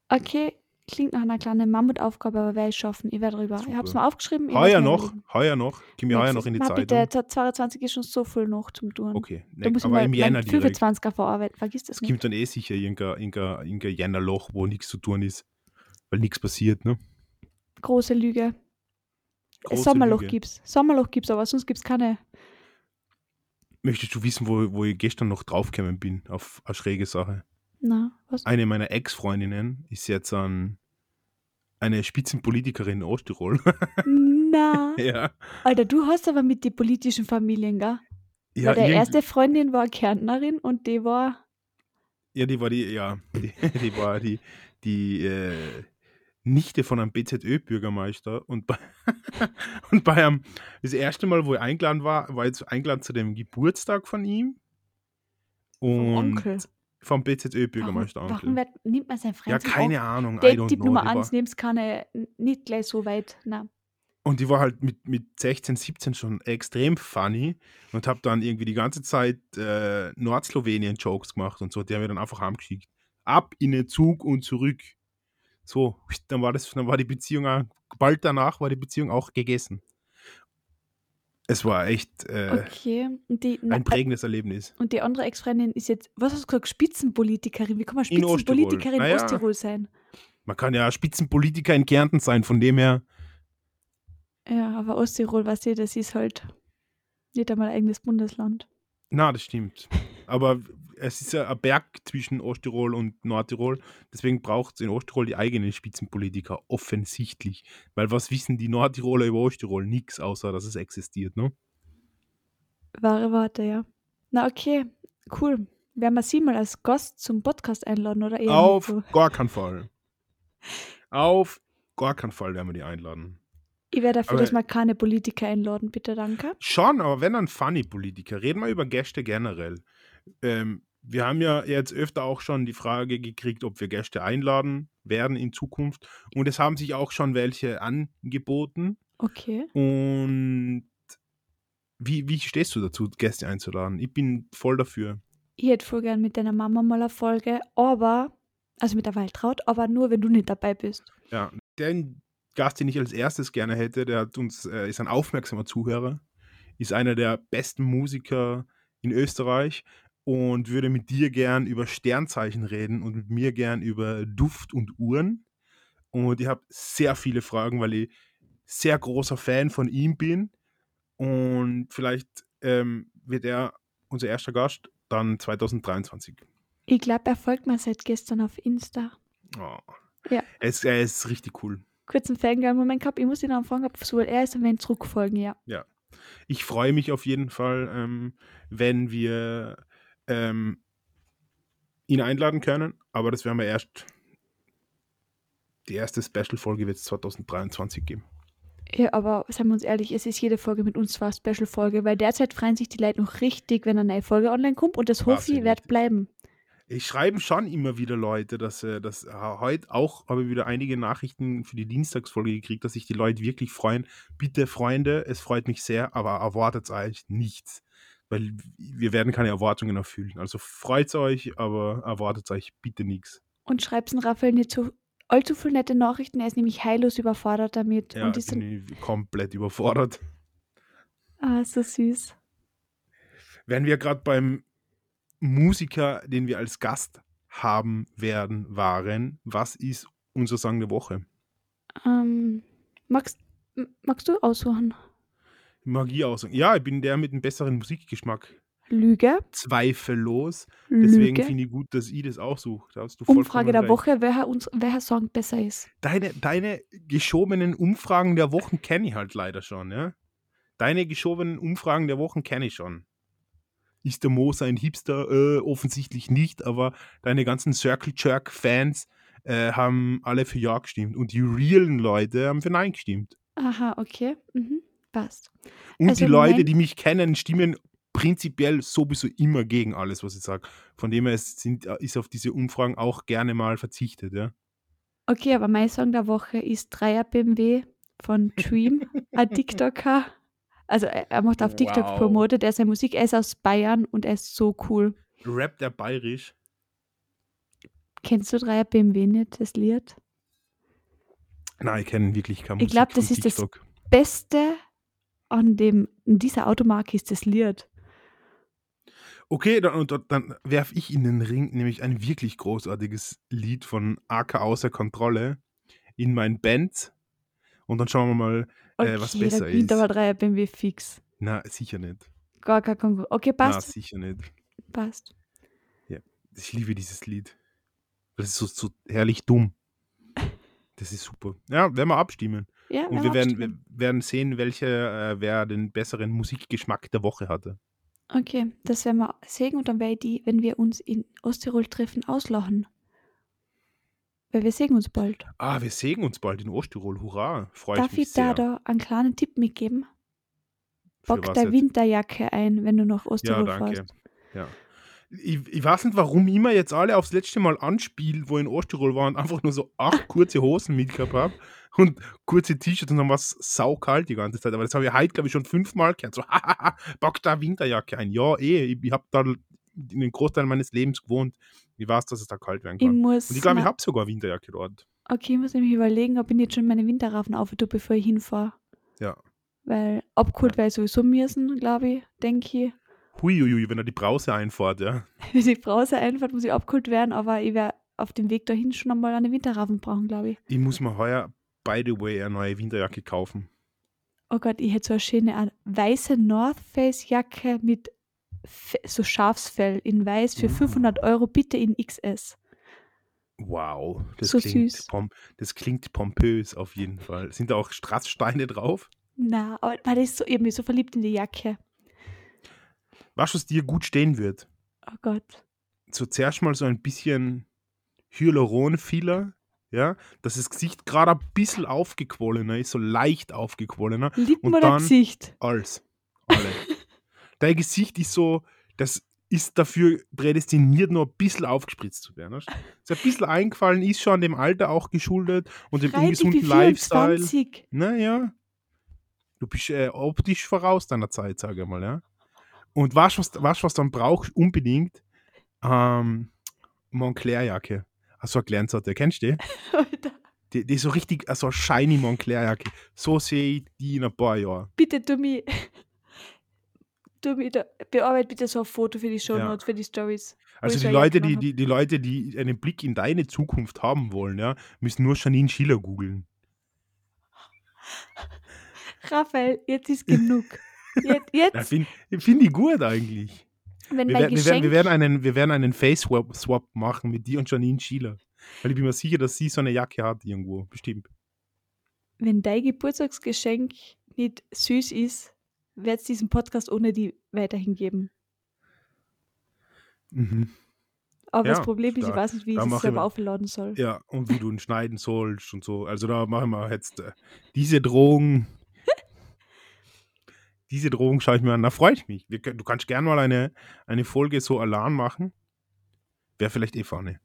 Okay, klingt nach einer kleinen Mammutaufgabe, aber werde ich schaffen. Ich werde drüber. Ich habe es Super. mal aufgeschrieben. ich Heuer noch, heuer noch. Gib mir heuer noch in die Zeitung. Bitte, 22 ist schon so viel noch zum Tun. Okay, Da ne, muss ich aber mal im Jänner direkt. 25er verarbeiten. Vergiss das Es nicht. gibt dann eh sicher irgendein, irgendein, irgendein Jännerloch, wo nichts zu tun ist, weil nichts passiert, ne? Große Lüge. Große Sommerloch Lüge. gibt's. Sommerloch gibt's, aber sonst gibt's keine. Möchtest du wissen, wo, wo ich gestern noch draufgekommen bin, auf eine schräge Sache? Na, was? Eine meiner Ex-Freundinnen ist jetzt an eine Spitzenpolitikerin in Osttirol. <laughs> Na. ja. Alter, du hast aber mit den politischen Familien, gell? Ja, Weil der erste Freundin war Kärntnerin und die war. ja, die war die, ja, die, <laughs> die war die, die äh, Nichte von einem BZÖ-Bürgermeister und bei, <laughs> und bei einem, das erste Mal, wo ich eingeladen war, war jetzt eingeladen zu dem Geburtstag von ihm. Und Vom Onkel. Vom BZÖ-Bürgermeister warum, Onkel. warum wird, nimmt man sein Ja, Fremd? keine Ahnung. I Date don't Tipp. Nummer Die 1, war, nimm's keine, nicht gleich so weit. Na. und die war halt mit, mit 16, 17 schon extrem funny und habe dann irgendwie die ganze Zeit äh, Nordslowenien-Jokes gemacht und so. Die haben wir dann einfach heimgeschickt. Ab in den Zug und zurück. So, <laughs> dann war das, dann war die Beziehung auch, bald danach war die Beziehung auch gegessen. Es war echt äh, Okay. Die, ein prägendes Erlebnis. und die andere Ex-Freundin ist jetzt, was hast du gesagt, Spitzenpolitikerin? Wie kann man In Osttirol. Spitzenpolitikerin in. Osttirol sein? Man kann ja Spitzenpolitiker in Kärnten sein, von dem her. Ja, aber Osttirol, weißt du, das ist halt nicht einmal ein eigenes Bundesland. Na, das stimmt. Aber es ist ja ein Berg zwischen Osttirol und Nordtirol. Deswegen braucht es in Osttirol die eigenen Spitzenpolitiker, offensichtlich. Weil was wissen die Nordtiroler über Osttirol? Nix, außer dass es existiert, ne? Wahre Worte, ja. Na, okay, cool. Werden wir sie mal als Gast zum Podcast einladen oder eher Auf so? <laughs> gar keinen Fall. Auf gar keinen Fall werden wir die einladen. Ich wäre dafür, Aber- dass wir keine Politiker einladen, bitte, danke. Schon, aber wenn dann Funny-Politiker. Reden wir über Gäste generell. Ähm, wir haben ja jetzt öfter auch schon die Frage gekriegt, ob wir Gäste einladen werden in Zukunft. Und es haben sich auch schon welche angeboten. Okay. Und wie, wie stehst du dazu, Gäste einzuladen? Ich bin voll dafür. Ich hätte voll gern mit deiner Mama mal eine Folge, aber, also mit der Waltraud, aber nur, wenn du nicht dabei bist. Ja, den Gast, den ich als erstes gerne hätte, der hat uns, äh, ist ein aufmerksamer Zuhörer, ist einer der besten Musiker in Österreich und würde mit dir gern über Sternzeichen reden und mit mir gern über Duft und Uhren. Und ich habe sehr viele Fragen, weil ich sehr großer Fan von ihm bin Und vielleicht ähm, wird er unser erster Gast dann 2023. Ich glaube, er folgt mir seit gestern auf Insta. Oh. Ja. Er ist, er ist richtig cool. Kurzen Fangirl-Moment gehabt. Ich muss ihn dann fragen, ob sowohl er ist und wenn zurückfolgen, ja. Ich freue mich auf jeden Fall, ähm, wenn wir ähm, ihn einladen können, aber das werden wir erst. Die erste Special-Folge wird es 2023 geben. Ja, aber seien wir uns ehrlich, es ist jede Folge mit uns zwar Special-Folge, weil derzeit freuen sich die Leute noch richtig, wenn eine neue Folge online kommt und das hoffe ich, Wahnsinn, wird bleiben. Ich schreiben schon immer wieder Leute, dass, äh, dass äh, heute auch habe ich wieder einige Nachrichten für die Dienstagsfolge gekriegt, dass sich die Leute wirklich freuen. Bitte, Freunde, es freut mich sehr, aber erwartet euch nichts. Weil wir werden keine Erwartungen erfüllen. Also freut euch, aber erwartet euch bitte nichts. Und schreib's den Raphael nicht so allzu viele nette Nachrichten, er ist nämlich heillos überfordert damit. Ja, und ist bin ich komplett überfordert. ah, so süß. Wenn wir gerade beim Musiker, den wir als Gast haben werden, waren, was ist unser Song der Woche? Ähm, magst, magst du aussuchen? Magie aus. Ja, ich bin der mit dem besseren Musikgeschmack. Lüge. Zweifellos. Deswegen Lüge. finde ich gut, dass ich das aussuche. Da hast du vollkommen Umfrage der. Woche, welcher, uns, welcher Song besser ist. Deine, deine geschobenen Umfragen der Wochen kenne ich halt leider schon, ja. Deine geschobenen Umfragen der Wochen kenne ich schon. Ist der Moser ein Hipster? Äh, offensichtlich nicht, aber deine ganzen Circle Jerk-Fans äh, haben alle für Ja gestimmt. Und die realen Leute haben für Nein gestimmt. Aha, okay. Mhm. Passt. Und Also die Leute, die mich kennen, stimmen prinzipiell sowieso immer gegen alles, was ich sage. Von dem her ist, sind, ist auf diese Umfragen auch gerne mal verzichtet, ja. Okay, aber mein Song der Woche ist Dreier BMW von Dream, ein <laughs> TikToker. Also er, er macht auf TikTok Wow. promotet, er ist seine Musik, er ist aus Bayern und er ist so cool. Rappt er bayerisch? Kennst du Dreier BMW nicht, das Lied? Nein, ich kenne wirklich keine Ich Musik glaub, das von ist das- TikTok. Beste an dem, an dieser Automarke ist das Lied. Okay, dann, dann werfe ich in den Ring nämlich ein wirklich großartiges Lied von AK außer Kontrolle in mein Band. Und dann schauen wir mal, Okay, Äh, was besser ist. aber Dreier BMW fix. na, sicher nicht. Gar kein Konkurrenz. Okay, Na, passt. sicher nicht. passt. Ich liebe dieses Lied. Das ist so, so herrlich dumm. <laughs> Das ist super. Ja, werden wir abstimmen. Ja, Und wir werden, wir werden sehen, welche, äh, wer den besseren Musikgeschmack der Woche hatte. Okay, das werden wir sehen und dann werde ich die, wenn wir uns in Osttirol treffen, auslachen. Weil wir sehen uns bald. Ah, wir sehen uns bald in Osttirol. Hurra. Freue Darf ich mich ich da sehr. da einen kleinen Tipp mitgeben? Bock der jetzt? Winterjacke ein, wenn du nach Ja, Osttirol danke. fährst. Ja. Ich, ich weiß nicht, warum ich mir jetzt alle aufs letzte Mal anspielt, wo ich in Osttirol war und einfach nur so acht <laughs> kurze Hosen mitgehabt habe und kurze T-Shirts und dann war es saukalt die ganze Zeit. Aber das habe ich heute, glaube ich, schon fünfmal gehört. So, <laughs> pack da Winterjacke ein. Ja, eh, ich, ich habe da den Großteil meines Lebens gewohnt. Ich weiß, dass es da kalt werden Ich kann. muss, Und ich glaube, ich habe sogar Winterjacke dort. okay, ich muss nämlich überlegen, ob ich nicht schon meine Winterrafen aufhöre, bevor ich hinfahre. Ja. Weil abgeholt werde ich sowieso müssen, glaube ich, denke ich. Huiuiui, wenn er die Brause einfahrt, ja. <laughs> Wenn die Brause einfährt, muss ich abgeholt werden, aber ich werde auf dem Weg dahin schon einmal eine Winterrafen brauchen, glaube ich. Ich muss mir heuer, by the way, eine neue Winterjacke kaufen. Oh Gott, ich hätte so eine schöne weiße North Face Jacke mit so Schafsfell in weiß für Uh. 500 Euro, bitte in XS. Wow, das, So klingt das klingt pompös auf jeden Fall. Sind da auch Strasssteine drauf? Na, aber man ist so irgendwie so verliebt in die Jacke. Was, was dir gut stehen wird? Oh Gott. So zuerst mal so ein bisschen Hyaluron-Filler, ja, dass das Gesicht gerade ein bisschen aufgequollener ist, so leicht aufgequollener, Lippen Und dann- Gesicht? als alle. <laughs> Dein Gesicht ist so, das ist dafür prädestiniert, nur ein bisschen aufgespritzt zu werden. So ein bisschen eingefallen ist schon dem Alter auch geschuldet und dem ungesunden wie Lifestyle. 24. Naja. Du bist äh, optisch voraus deiner Zeit, sage ich mal, ja. Und was, was, was, was dann brauchst unbedingt? Ähm, Montclair-Jacke. Also eine Glänzerte. Kennst du die? <laughs> Die? Die ist so richtig, also eine shiny Montclair-Jacke. So sehe ich die in ein paar Jahren. Bitte, du mir. Du <laughs> mir da, bearbeite bitte so ein Foto für die Show Ja. Notes, für die Stories. Also die so Leute, die, die, die Leute, die einen Blick in deine Zukunft haben wollen, ja, müssen nur Janine Schiller googeln. <laughs> Raphael, jetzt ist genug. Jetzt, Ja, jetzt Finde find ich gut eigentlich. Wenn Wir, dein werden, wir, werden, wir, werden einen, wir werden einen Face-Swap Swap machen mit dir und Janine Schieler. Weil ich bin mir sicher, dass sie so eine Jacke hat irgendwo. Bestimmt. wenn dein Geburtstagsgeschenk nicht süß ist, wird es diesen Podcast ohne die weiterhin geben. Mhm. Aber Ja, das Problem ist, ich da- weiß nicht, wie ich es ich selber aufladen soll. Ja, und wie du ihn schneiden sollst und so. Also da machen wir jetzt äh, diese Drohung. Diese Drohung schaue ich mir an. Da freue ich mich. Wir, du kannst gerne mal eine, eine Folge so Alarm machen. Wäre vielleicht eh vorne.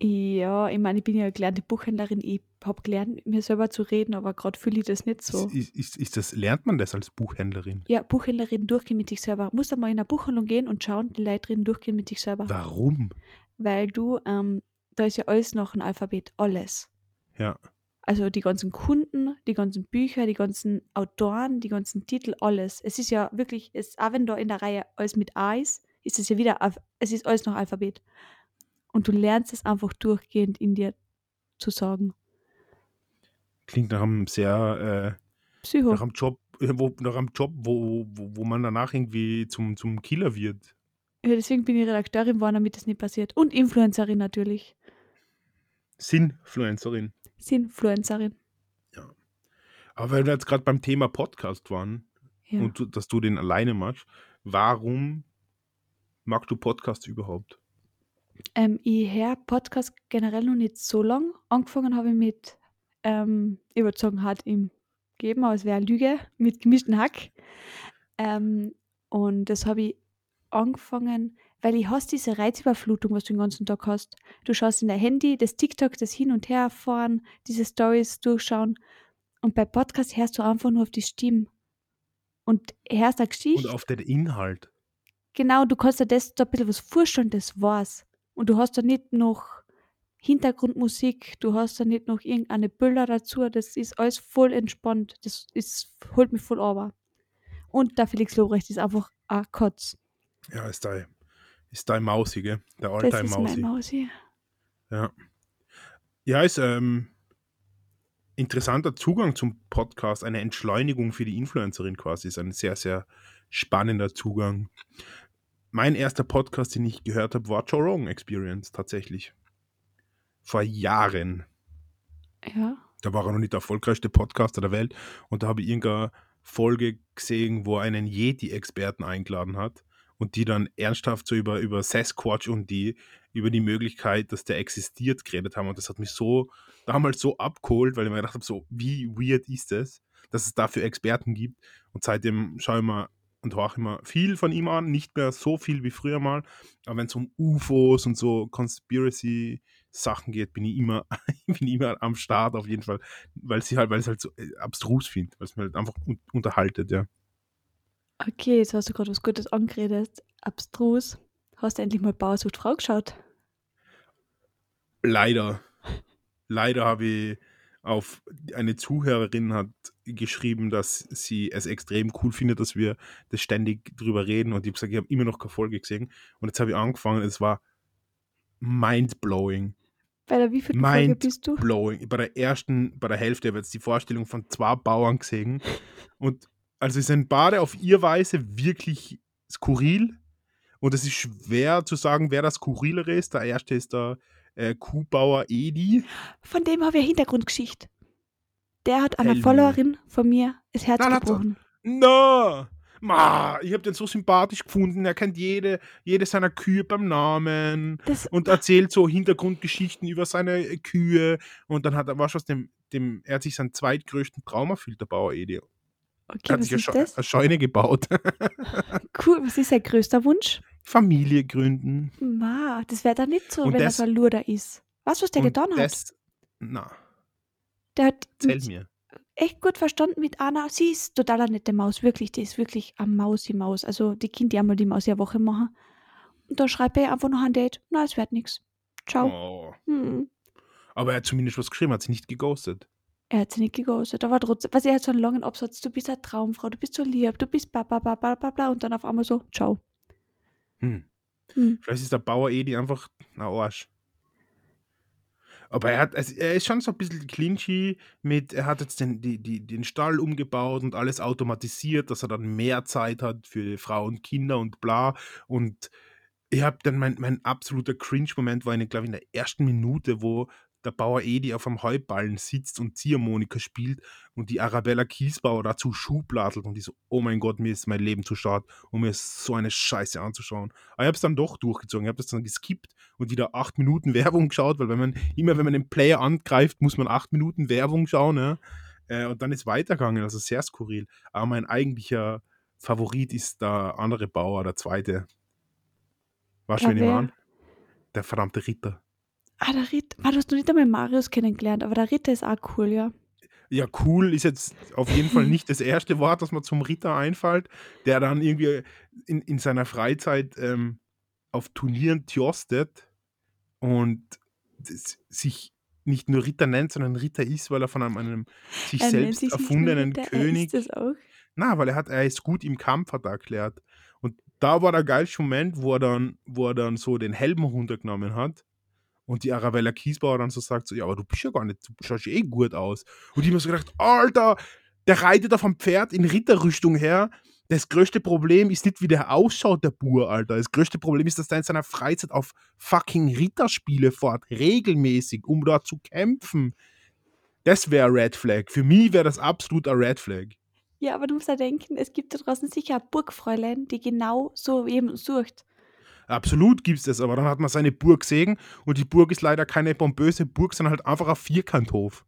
Ja, ich meine, ich bin ja gelernte Buchhändlerin. Ich habe gelernt, mir selber zu reden, aber gerade fühle ich das nicht so. Ist, ist, ist das, lernt man das als Buchhändlerin? Ja, Buchhändlerin durchgehen mit dich selber. Musst einmal in eine Buchhandlung gehen und schauen, die Leute reden durchgehen mit dich selber. Warum? Weil du, ähm, da ist ja alles noch ein Alphabet, alles. Ja. Also die ganzen Kunden, die ganzen Bücher, die ganzen Autoren, die ganzen Titel, alles. Es ist ja wirklich, es, auch wenn da in der Reihe alles mit A ist, ist es ja wieder, es ist alles noch Alphabet. Und du lernst es einfach durchgehend in dir zu sagen. Klingt nach einem sehr, äh, Psycho. nach einem Job, äh, wo, nach einem Job, wo, wo, wo man danach irgendwie zum, zum Killer wird. Ja, deswegen bin ich Redakteurin geworden, damit das nicht passiert. Und Influencerin natürlich. Sinfluencerin. Sinfluencerin. Aber weil wir jetzt gerade beim Thema Podcast waren Ja. und du, dass du den alleine machst, warum magst du Podcasts überhaupt? Ähm, ich höre Podcast generell noch nicht so lang. Angefangen habe ich mit, ähm, sagen, hart im Geben, aber es wäre eine Lüge, mit gemischten Hack. Ähm, und das habe ich angefangen, weil ich hasse diese Reizüberflutung, was du den ganzen Tag hast. Du schaust in dein Handy, das TikTok, das Hin- und Herfahren, diese Stories durchschauen. Und bei Podcast hörst du einfach nur auf die Stimme. Und hörst eine Und Geschichte. auf den Inhalt. Genau, du kannst dir das da ein bisschen was vorstellen, das war's. Und du hast da nicht noch Hintergrundmusik, du hast da nicht noch irgendeine Bilder dazu, das ist alles voll entspannt. Das ist, holt mich voll aber. Und der Felix Lobrecht ist einfach ein Kotz. Ja, ist dein, ist dein Mausi, gell? Der mein Mausi. Mausi. Ja. Ja, ist ähm, interessanter Zugang zum Podcast, eine Entschleunigung für die Influencerin quasi, ist ein sehr, sehr spannender Zugang. Mein erster Podcast, den ich gehört habe, war Joe Rogan Experience, tatsächlich. Vor Jahren. Ja. Da war er noch nicht der erfolgreichste Podcaster der Welt und da habe ich irgendeine Folge gesehen, wo er einen Yeti-Experten eingeladen hat und die dann ernsthaft so über, über Sasquatch und die über die Möglichkeit, dass der existiert, geredet haben. Und das hat mich so damals so abgeholt, weil ich mir gedacht habe, so, wie weird ist das, dass es dafür Experten gibt. Und seitdem schaue ich mal und höre immer viel von ihm an, nicht mehr so viel wie früher mal. Aber wenn es um UFOs und so Conspiracy-Sachen geht, bin ich immer, <laughs> bin ich immer am Start auf jeden Fall, weil sie halt, weil es halt so äh, abstrus finde, weil es mir halt einfach un unterhaltet, ja. Okay, jetzt hast du gerade was Gutes angeredet. Abstrus. Hast du endlich mal Bauer sucht Frau geschaut? Leider. Leider habe ich auf eine Zuhörerin hat geschrieben, dass sie es extrem cool findet, dass wir das ständig drüber reden. Und ich habe gesagt, ich habe immer noch keine Folge gesehen. Und jetzt habe ich angefangen, es war mind-blowing. Bei der wievielten Folge bist du? blowing. Bei der ersten, bei der Hälfte habe ich jetzt die Vorstellung von zwei Bauern gesehen. Und <laughs> also sind beide auf ihre Weise wirklich skurril. Und es ist schwer zu sagen, wer das skurrilere ist. Der erste ist der äh, Kuhbauer Edi. Von dem habe ich eine Hintergrundgeschichte. Der hat einer. Followerin von mir das Herz Nein, gebrochen. Ma, ich habe den so sympathisch gefunden. Er kennt jede, jede seiner Kühe beim Namen Das, und erzählt so Hintergrundgeschichten über seine Kühe. Und dann hat er, was aus dem, dem, er hat sich seinen zweitgrößten Traum erfüllt, der Bauer Edi. Er okay, hat was sich eine, das? eine Scheune gebaut. <laughs> Cool, was ist sein größter Wunsch? Familie gründen. Ma, das wäre dann nicht so, Und wenn er das- so ein Lurder ist. Weißt du, was der getan hat? das, na, Der hat mit- mir. echt gut verstanden mit Anna. Sie ist total eine nette Maus, wirklich. Die ist wirklich eine Mausi-Maus. Also, die Kinder, die einmal die Maus eine Woche machen. Und dann schreibt er einfach noch ein Date. Na, es wird nichts. Ciao. Oh. Hm. Aber er hat zumindest was geschrieben, hat sich nicht geghostet. Er hat sie nicht geghostet, aber trotzdem, was er hat so einen langen Absatz, du bist eine Traumfrau, du bist so lieb, du bist bla bla bla bla bla bla und dann auf einmal so, ciao. Hm. Hm. Vielleicht ist der Bauer Edi einfach ein Arsch. Aber er hat, also er ist schon so ein bisschen clinchy mit, er hat jetzt den, die, die, den Stall umgebaut und alles automatisiert, dass er dann mehr Zeit hat für Frau und Kinder und bla. Und ich habe dann mein, mein absoluter Cringe-Moment war, glaube ich, in der ersten Minute, wo der Bauer Edi auf einem Heuballen sitzt und Ziehharmonika spielt und die Arabella Kiesbauer dazu Schubladelt und die so, oh mein Gott, mir ist mein Leben zu schade, um mir so eine Scheiße anzuschauen. Aber ich habe es dann doch durchgezogen, ich habe das dann geskippt und wieder acht Minuten <laughs> Werbung geschaut, weil wenn man, immer wenn man den Player angreift, muss man acht Minuten Werbung schauen, ja? Äh, und dann ist weitergegangen, also sehr skurril. Aber mein eigentlicher Favorit ist der andere Bauer, der zweite. Weißt du, wen ich meine? Der verdammte Ritter. Ah, der Ritter. Ah, du hast noch nicht einmal Marius kennengelernt, aber der Ritter ist auch cool, ja. Ja, cool ist jetzt auf jeden Fall nicht das erste Wort, das mir zum Ritter einfällt, der dann irgendwie in, in seiner Freizeit ähm, auf Turnieren tjostet und das, sich nicht nur Ritter nennt, sondern Ritter ist, weil er von einem, einem sich Er selbst sich erfundenen Ritter, er König. ist es auch. Na, weil er hat, er ist gut im Kampf, hat er erklärt. Und da war der geilste Moment, wo er dann, wo er dann so den Helm runtergenommen hat und die Arabella Kiesbauer dann so sagt, so, ja, aber du bist ja gar nicht, du schaust eh gut aus. Und ich mir so gedacht, Alter, der reitet auf einem Pferd in Ritterrüstung her. Das größte Problem ist nicht, wie der ausschaut, der Bur, Alter. Das größte Problem ist, dass der in seiner Freizeit auf fucking Ritterspiele fährt, regelmäßig, um dort zu kämpfen. Das wäre Red Flag. Für mich wäre das absolut ein Red Flag. Ja, aber du musst ja denken, es gibt da draußen sicher ein Burgfräulein, die genau so eben sucht. Absolut gibt es das, aber dann hat man seine Burg gesehen und die Burg ist leider keine pompöse Burg, sondern halt einfach ein Vierkanthof.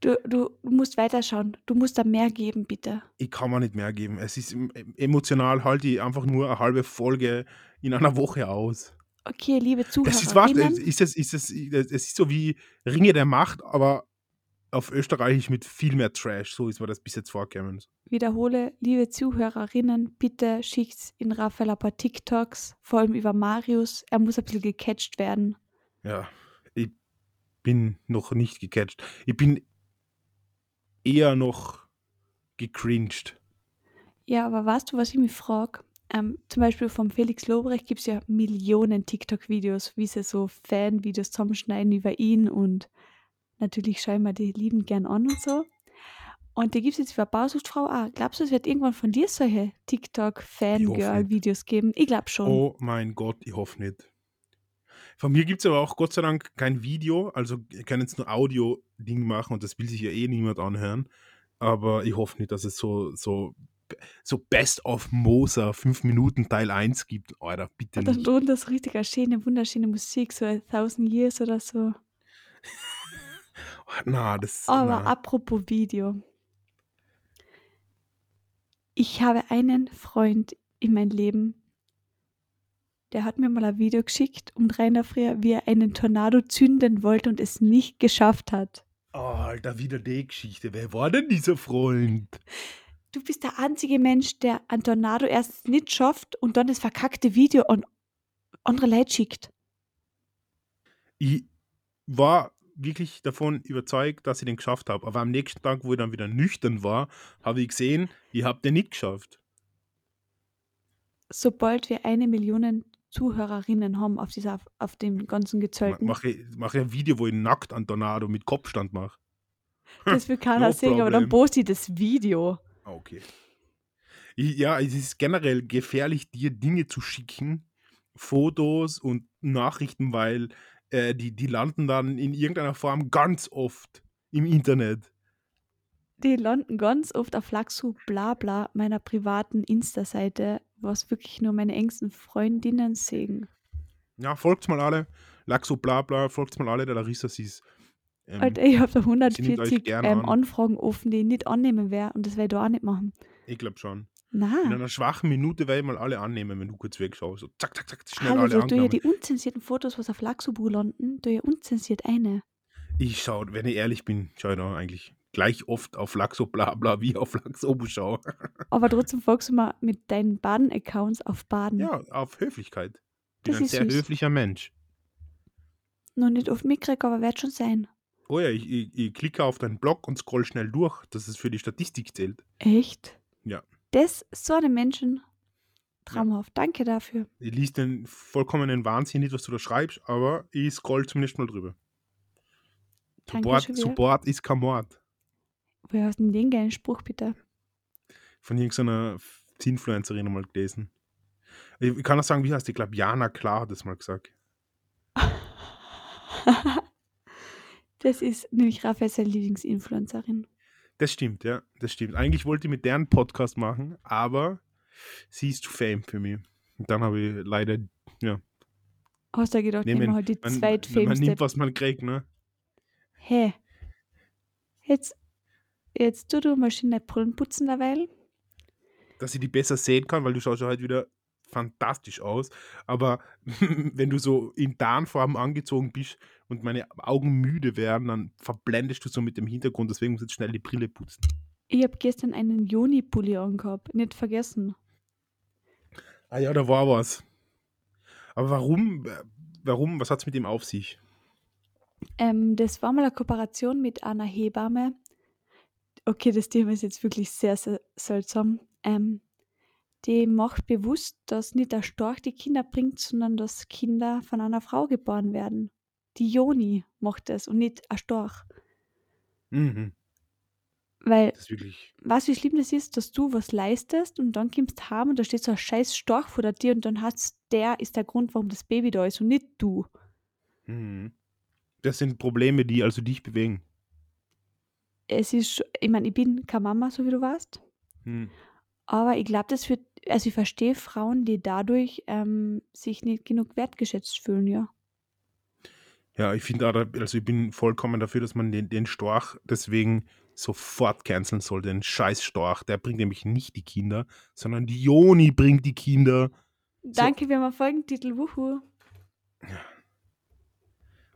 Du, du, musst weiterschauen. Du musst da mehr geben, bitte. Ich kann mir nicht mehr geben. Es ist em- emotional halt ich einfach nur eine halbe Folge in einer Woche aus. Okay, liebe Das ist Zuhörerinnen, ist es, ist es, es ist so wie Ringe der Macht, aber auf Österreichisch mit viel mehr Trash. So ist mir das bis jetzt vorgekommen. wiederhole, liebe Zuhörerinnen, bitte schickt in Raphael ein paar TikToks, vor allem über Marius. Er muss ein bisschen gecatcht werden. Ja, ich bin noch nicht gecatcht. Ich bin eher noch gecringed. Ja, aber weißt du, was ich mich frage? Ähm, zum Beispiel vom Felix Lobrecht gibt es ja Millionen TikTok-Videos, wie sie so Fan-Videos zusammenschneiden über ihn und natürlich schaue ich mir die lieben gern an und so. Und die gibt es jetzt für Bausuchtfrau auch. Glaubst du, es wird irgendwann von dir solche TikTok-Fangirl-Videos geben? Ich glaube schon. Oh mein Gott, ich hoffe nicht. Von mir gibt es aber auch Gott sei Dank kein Video, also ich kann jetzt nur Audio-Ding machen und das will sich ja eh niemand anhören. Aber ich hoffe nicht, dass es so, so, so Best of Moser 5 Minuten Teil 1 gibt. Alter, bitte Und dann nicht. drunter so richtig eine schöne, wunderschöne Musik, so a Thousand Years oder so. <laughs> Na, das. Aber na. apropos Video. Ich habe einen Freund in mein Leben, der hat mir mal ein Video geschickt um drei in der Früh, wie er einen Tornado zünden wollte und es nicht geschafft hat. Oh, Alter, wieder die Geschichte. Wer war denn dieser Freund? Du bist der einzige Mensch, der einen Tornado erst nicht schafft und dann das verkackte Video an andere Leute schickt. Ich war wirklich davon überzeugt, dass ich den geschafft habe. Aber am nächsten Tag, wo ich dann wieder nüchtern war, habe ich gesehen, ich habe den nicht geschafft. Sobald wir eine Million Zuhörerinnen haben auf, dieser, auf dem ganzen Gezölten, Mache ich, mach ein Video, wo ich nackt an Tornado mit Kopfstand mache. <laughs> das will keiner <laughs> No sehen, aber dann poste ich das Video. Ah, Okay. Ja, es ist generell gefährlich, dir Dinge zu schicken, Fotos und Nachrichten, weil äh, die, die landen dann in irgendeiner Form ganz oft im Internet. Die landen ganz oft auf Laxu Blabla, meiner privaten Insta-Seite, was wirklich nur meine engsten Freundinnen sehen. Ja, folgt mal alle. Laxo bla bla, folgt mal alle, der Larissa sie ist. Ähm, Alter, ich habe da sie nimmt euch 140 gerne ähm, an. Anfragen offen, die ich nicht annehmen werde und das werde ich da auch nicht machen. ich glaube schon. In Nein, einer schwachen Minute werde ich mal alle annehmen, wenn du kurz wegschaust. So zack, zack, zack, schnell hallo, alle da tue ja angenommen. die unzensierten Fotos, was auf Laxubu landen, tue ja unzensiert eine. Ich schaue, wenn ich ehrlich bin, schaue ich da eigentlich gleich oft auf Laxo bla bla wie auf Laxo schau. <laughs> Aber trotzdem folgst du mal mit deinen Baden-Accounts auf Baden. Ja, auf Höflichkeit. Ich bin Das ein sehr süß. höflicher Mensch. Noch nicht oft mitkrieg, aber wird schon sein. Oh ja, ich, ich, ich klicke auf deinen Blog und scroll schnell durch, dass es für die Statistik zählt. Echt? Ja. Das, so eine Menschen, Traumhaft. Danke dafür. Ich liest den vollkommenen Wahnsinn nicht, was du da schreibst, aber ich scroll zumindest mal drüber. Danke Support. Support ist kein Mord. Woher hast du denn den geilen Spruch, bitte? Von irgendeiner Influencerin mal gelesen. Ich kann auch sagen, wie heißt die? Ich glaube, Jana Klar hat das mal gesagt. <laughs> Das ist nämlich Raphael seine Lieblingsinfluencerin. Das stimmt, ja. Das stimmt. Eigentlich wollte ich mit deren Podcast machen, aber sie ist zu fame für mich. Und dann habe ich leider, ja, Hast du gedacht, nehmen halt die man, man zweitfameste. nimmt, was man kriegt, ne? Hä? Jetzt, jetzt tu du mal schön deine Brüllen putzen derweil. Dass ich die besser sehen kann, weil du schaust ja halt wieder fantastisch aus. Aber <laughs> wenn du so in Tarnfarben angezogen bist und meine Augen müde werden, dann verblendest du so mit dem Hintergrund. Deswegen muss ich jetzt schnell die Brille putzen. Ich habe gestern einen Joni-Pulli angehabt. Nicht vergessen. Ah ja, da war was. Aber warum, warum, was hat es mit ihm auf sich? Ähm, das war mal eine Kooperation mit einer Hebamme. Okay, das Thema ist jetzt wirklich sehr, sehr seltsam. Ähm, die macht bewusst, dass nicht der Storch die Kinder bringt, sondern dass Kinder von einer Frau geboren werden. Die Joni macht das und nicht ein Storch. Mhm. Weil, du, wie schlimm das ist, dass du was leistest und dann kommst du heim und da steht so ein scheiß Storch vor der Tür und dann hat's der ist der Grund, warum das Baby da ist und nicht du. Mhm. Das sind Probleme, die also dich bewegen. Es ist, ich meine, ich bin keine Mama, so wie du warst. Mhm. Aber ich glaube, das wird, also ich verstehe Frauen, die dadurch ähm, sich nicht genug wertgeschätzt fühlen, ja. Ja, ich finde, also ich bin vollkommen dafür, dass man den, den Storch deswegen sofort canceln soll. Den scheiß Storch, der bringt nämlich nicht die Kinder, sondern die Joni bringt die Kinder. Danke, wir haben einen Folgentitel, wuhu.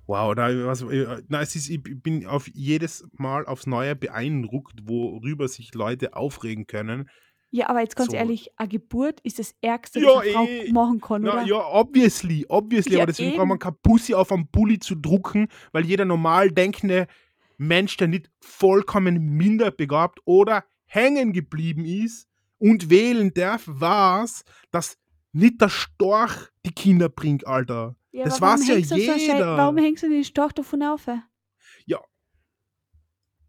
Wow, da, was, äh, na, es ist, ich bin auf jedes Mal aufs Neue beeindruckt, worüber sich Leute aufregen können. Ja, aber jetzt ganz So. ehrlich, eine Geburt ist das Ärgste, Ja, was eine Frau eh. machen kann, Na, oder? ja, obviously, obviously, Ja, aber deswegen eben. braucht man kein Pussy auf am Bulli zu drucken, weil jeder normal denkende Mensch, der nicht vollkommen minderbegabt oder hängen geblieben ist und wählen darf, war's, dass nicht der Storch die Kinder bringt, Alter. Ja, das weiß ja du so jeder. Warum hängst du den Storch davon auf?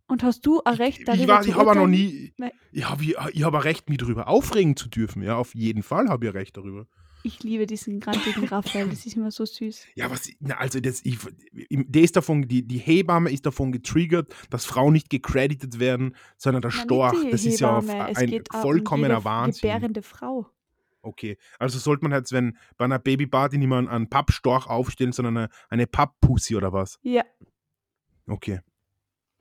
Und hast du ein Recht ich, darüber ich, zu ich habe noch nie, Nein. ich habe ich hab ein Recht, mich darüber aufregen zu dürfen. Ja, auf jeden Fall habe ich ein Recht darüber. Ich liebe diesen grantigen Raphael, das ist immer so süß. Ja, was, na, also das, ich, der ist davon, die, die Hebamme ist davon getriggert, dass Frauen nicht gecredited werden, sondern der Na, Storch, das ist ja Hebamme, es ein um vollkommener jede Wahnsinn. gebärende Frau. Okay, also sollte man jetzt, wenn bei einer Babyparty nicht mehr einen Pappstorch aufstellen, sondern eine, eine Papppussy oder was? Ja, Okay.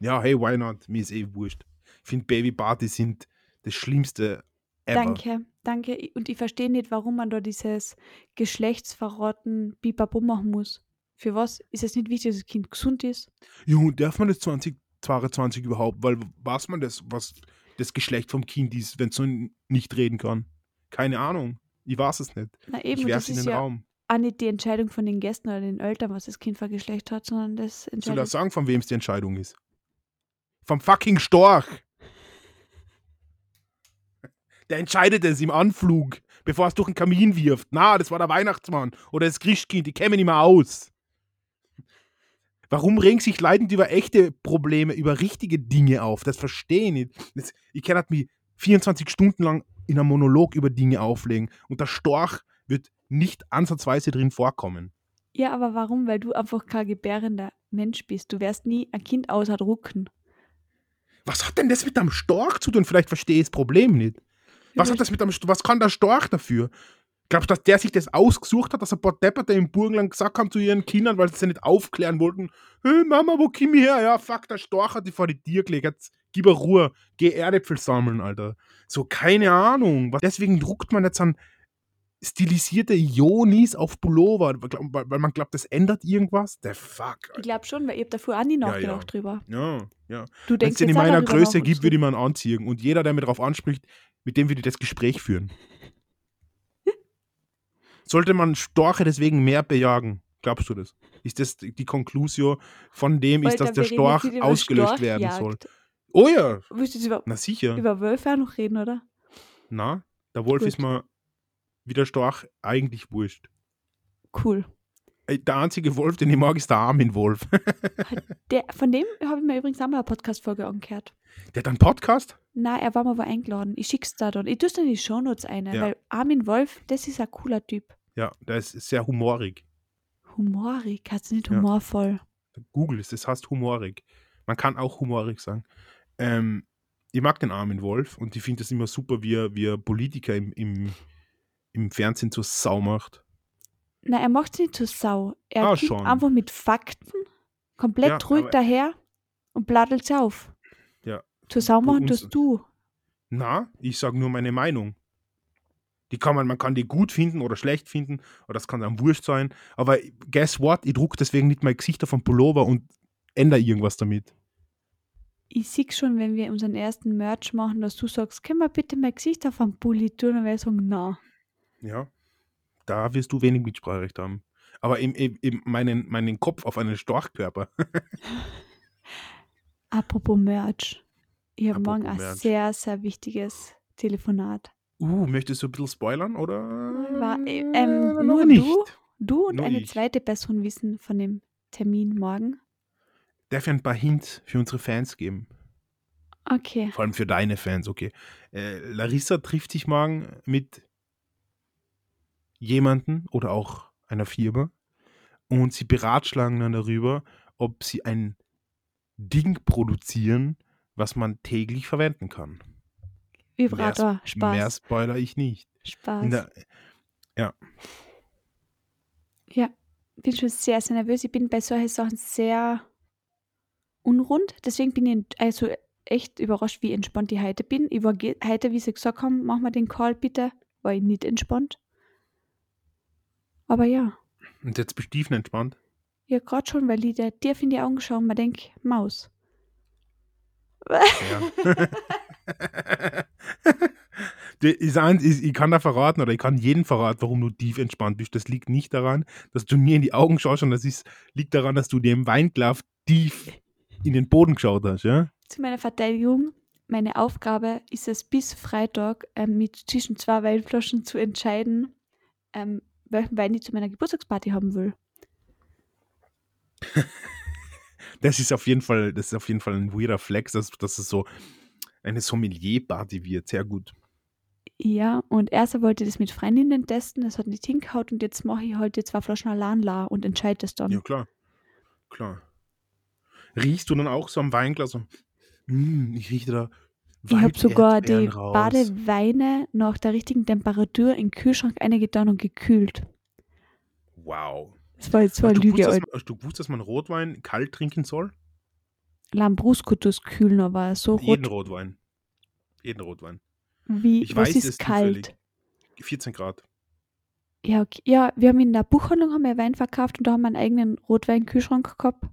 Ja, hey, why not? Mir ist eh wurscht. Ich finde Babypartys sind das Schlimmste ever. danke, danke. Und ich verstehe nicht, warum man da dieses Geschlechtsverraten Bibabo machen muss. Für was? Ist es nicht wichtig, dass das Kind gesund ist? Jo, darf man das 2022 überhaupt? Weil weiß man das, was das Geschlecht vom Kind ist, wenn es so nicht reden kann? Keine Ahnung. Ich weiß es nicht. Na eben, ich werfe das in den ja Raum. auch nicht die Entscheidung von den Gästen oder den Eltern, was das Kind für Geschlecht hat, sondern das Soll er entscheidet. sagen, von wem es die Entscheidung ist? Vom fucking Storch. Der entscheidet es im Anflug, bevor es durch den Kamin wirft. Na, das war der Weihnachtsmann oder das Christkind, die kämen mehr aus. Warum regen sich Leute über echte Probleme, über richtige Dinge auf? Das verstehe ich nicht. Das, ich kann halt mich 24 Stunden lang in einem Monolog über Dinge auflegen und der Storch wird nicht ansatzweise drin vorkommen. Ja, aber warum? Weil du einfach kein gebärender Mensch bist. Du wirst nie ein Kind außerdrucken. Was hat denn das mit einem Storch zu tun? Vielleicht verstehe ich das Problem nicht. Was hat das mit St- Was kann der Storch dafür? Glaubst du, dass der sich das ausgesucht hat, dass ein paar Depperte im Burgenland gesagt haben zu ihren Kindern, weil sie sie nicht aufklären wollten? Hey Mama, wo komm ich her? Ja, fuck, der Storch hat die vor die Tür gelegt. Jetzt gib Ruhe. Geh Erdäpfel sammeln, Alter. So, keine Ahnung. Deswegen druckt man jetzt an stilisierte Ionis auf Pullover, weil man glaubt, das ändert irgendwas. Der Fuck. Ich Alter. glaube schon, weil ich habe davor auch nie Ja, nachgedacht ja. drüber. Ja, ja. Du Wenn es den in meiner Größe gibt, würde ich mir einen anziehen. Und jeder, der mir darauf anspricht, mit dem würde ich das Gespräch führen. <laughs> Sollte man Storche deswegen mehr bejagen? Glaubst du das? Ist das die Conclusio von dem, ist, dass Alter, der reden Storch ausgelöscht werden soll? Oh ja, Willst du über, na sicher. über Wölfe auch noch reden, oder? Na, der Wolf Gut. ist mir wie der Storch eigentlich wurscht. Cool. Der einzige Wolf, den ich mag, ist der Armin-Wolf. <laughs> Der, von dem habe ich mir übrigens auch mal eine Podcast-Folge angehört. Der hat einen Podcast? Na, er war mal wo eingeladen. Ich schick's da dann. Ich tue es in die Shownotes ein, Ja. weil Armin Wolf, das ist ein cooler Typ. Ja, der ist sehr humorig. Humorig, heißt nicht Ja. humorvoll. Google es, das heißt humorig. Man kann auch humorig sagen. Ähm, ich mag den Armin Wolf und ich finde es immer super, wie er, wie er Politiker im, im, im Fernsehen zur Sau macht. Na, er macht's nicht zur Sau. Er Ah, kommt einfach mit Fakten komplett Ja, ruhig daher und bladelt auf. Ja. Zur Sau machen tust du. Na, ich sage nur meine Meinung. Die kann man, man kann die gut finden oder schlecht finden, oder das kann dann wurscht sein. Aber guess what? Ich druck deswegen nicht mein Gesicht auf einen Pullover und ändere irgendwas damit. Ich sehe schon, wenn wir unseren ersten Merch machen, dass du sagst, können wir bitte mein Gesicht auf einen Pulli tun? Dann werde ich sagen, na. Ja. Da wirst du wenig Mitspracherecht haben. Aber im meinen, meinen Kopf auf einen Storchkörper. <laughs> Apropos Merch. Ich habe morgen ein Merch. sehr, sehr wichtiges Telefonat. Uh, möchtest du ein bisschen spoilern oder? War, äh, ähm, noch nur nicht. du, du und Nur eine ich. zweite Person wissen von dem Termin morgen. Darf ich ein paar Hints für unsere Fans geben? Okay. Vor allem für deine Fans, okay. Äh, Larissa trifft sich morgen mit jemanden oder auch einer Firma und sie beratschlagen dann darüber, ob sie ein Ding produzieren, was man täglich verwenden kann. Vibrator, Mehr Spaß. spoiler ich nicht. Spaß. Der, Ja, bin schon sehr, sehr nervös. Ich bin bei solchen Sachen sehr unrund. Deswegen bin ich also echt überrascht, wie entspannt ich heute bin. Ich war heute, wie sie gesagt haben, mach mal den Call bitte, war ich nicht entspannt. Aber ja, und jetzt bist du tiefenentspannt. ja, gerade schon, weil ich der tief in die Augen schaue und mir denke, Maus. Ja. <laughs> Du, ich, kann da verraten oder ich kann jeden verraten, warum du tief entspannt bist. Das liegt nicht daran, dass du mir in die Augen schaust, sondern das ist, liegt daran, dass du dem Weinglas tief in den Boden geschaut hast. Ja? Zu meiner Verteidigung, meine Aufgabe ist es bis Freitag ähm, mit zwischen zwei Weinflaschen zu entscheiden, ähm, welchen Wein ich zu meiner Geburtstagsparty haben will. <laughs> Das ist auf jeden Fall, das ist auf jeden Fall ein weirder Flex, dass, dass es so eine Sommelier-Party wird. Sehr gut. Ja, und erst wollte ich das mit Freundinnen testen, das hat nicht hingehauen und jetzt mache ich halt die zwei Flaschen allein la und entscheide das dann. Ja, klar. Klar. Riechst du dann auch so am Weinglas? So, "Mm, ich rieche da. Ich habe sogar die raus." Badeweine nach der richtigen Temperatur in den Kühlschrank eingetan und gekühlt. Wow. Das war jetzt so eine Lüge, man, hast du gewusst, dass man Rotwein kalt trinken soll? Lambrusco tust kühlen, aber so Jeden rot Rotwein. Jeden Rotwein. wie, Ich was weiß ist es kalt? zufällig. 14 Grad. Ja, okay. ja, wir haben in der Buchhandlung haben wir Wein verkauft und da haben wir einen eigenen Rotwein-Kühlschrank gehabt.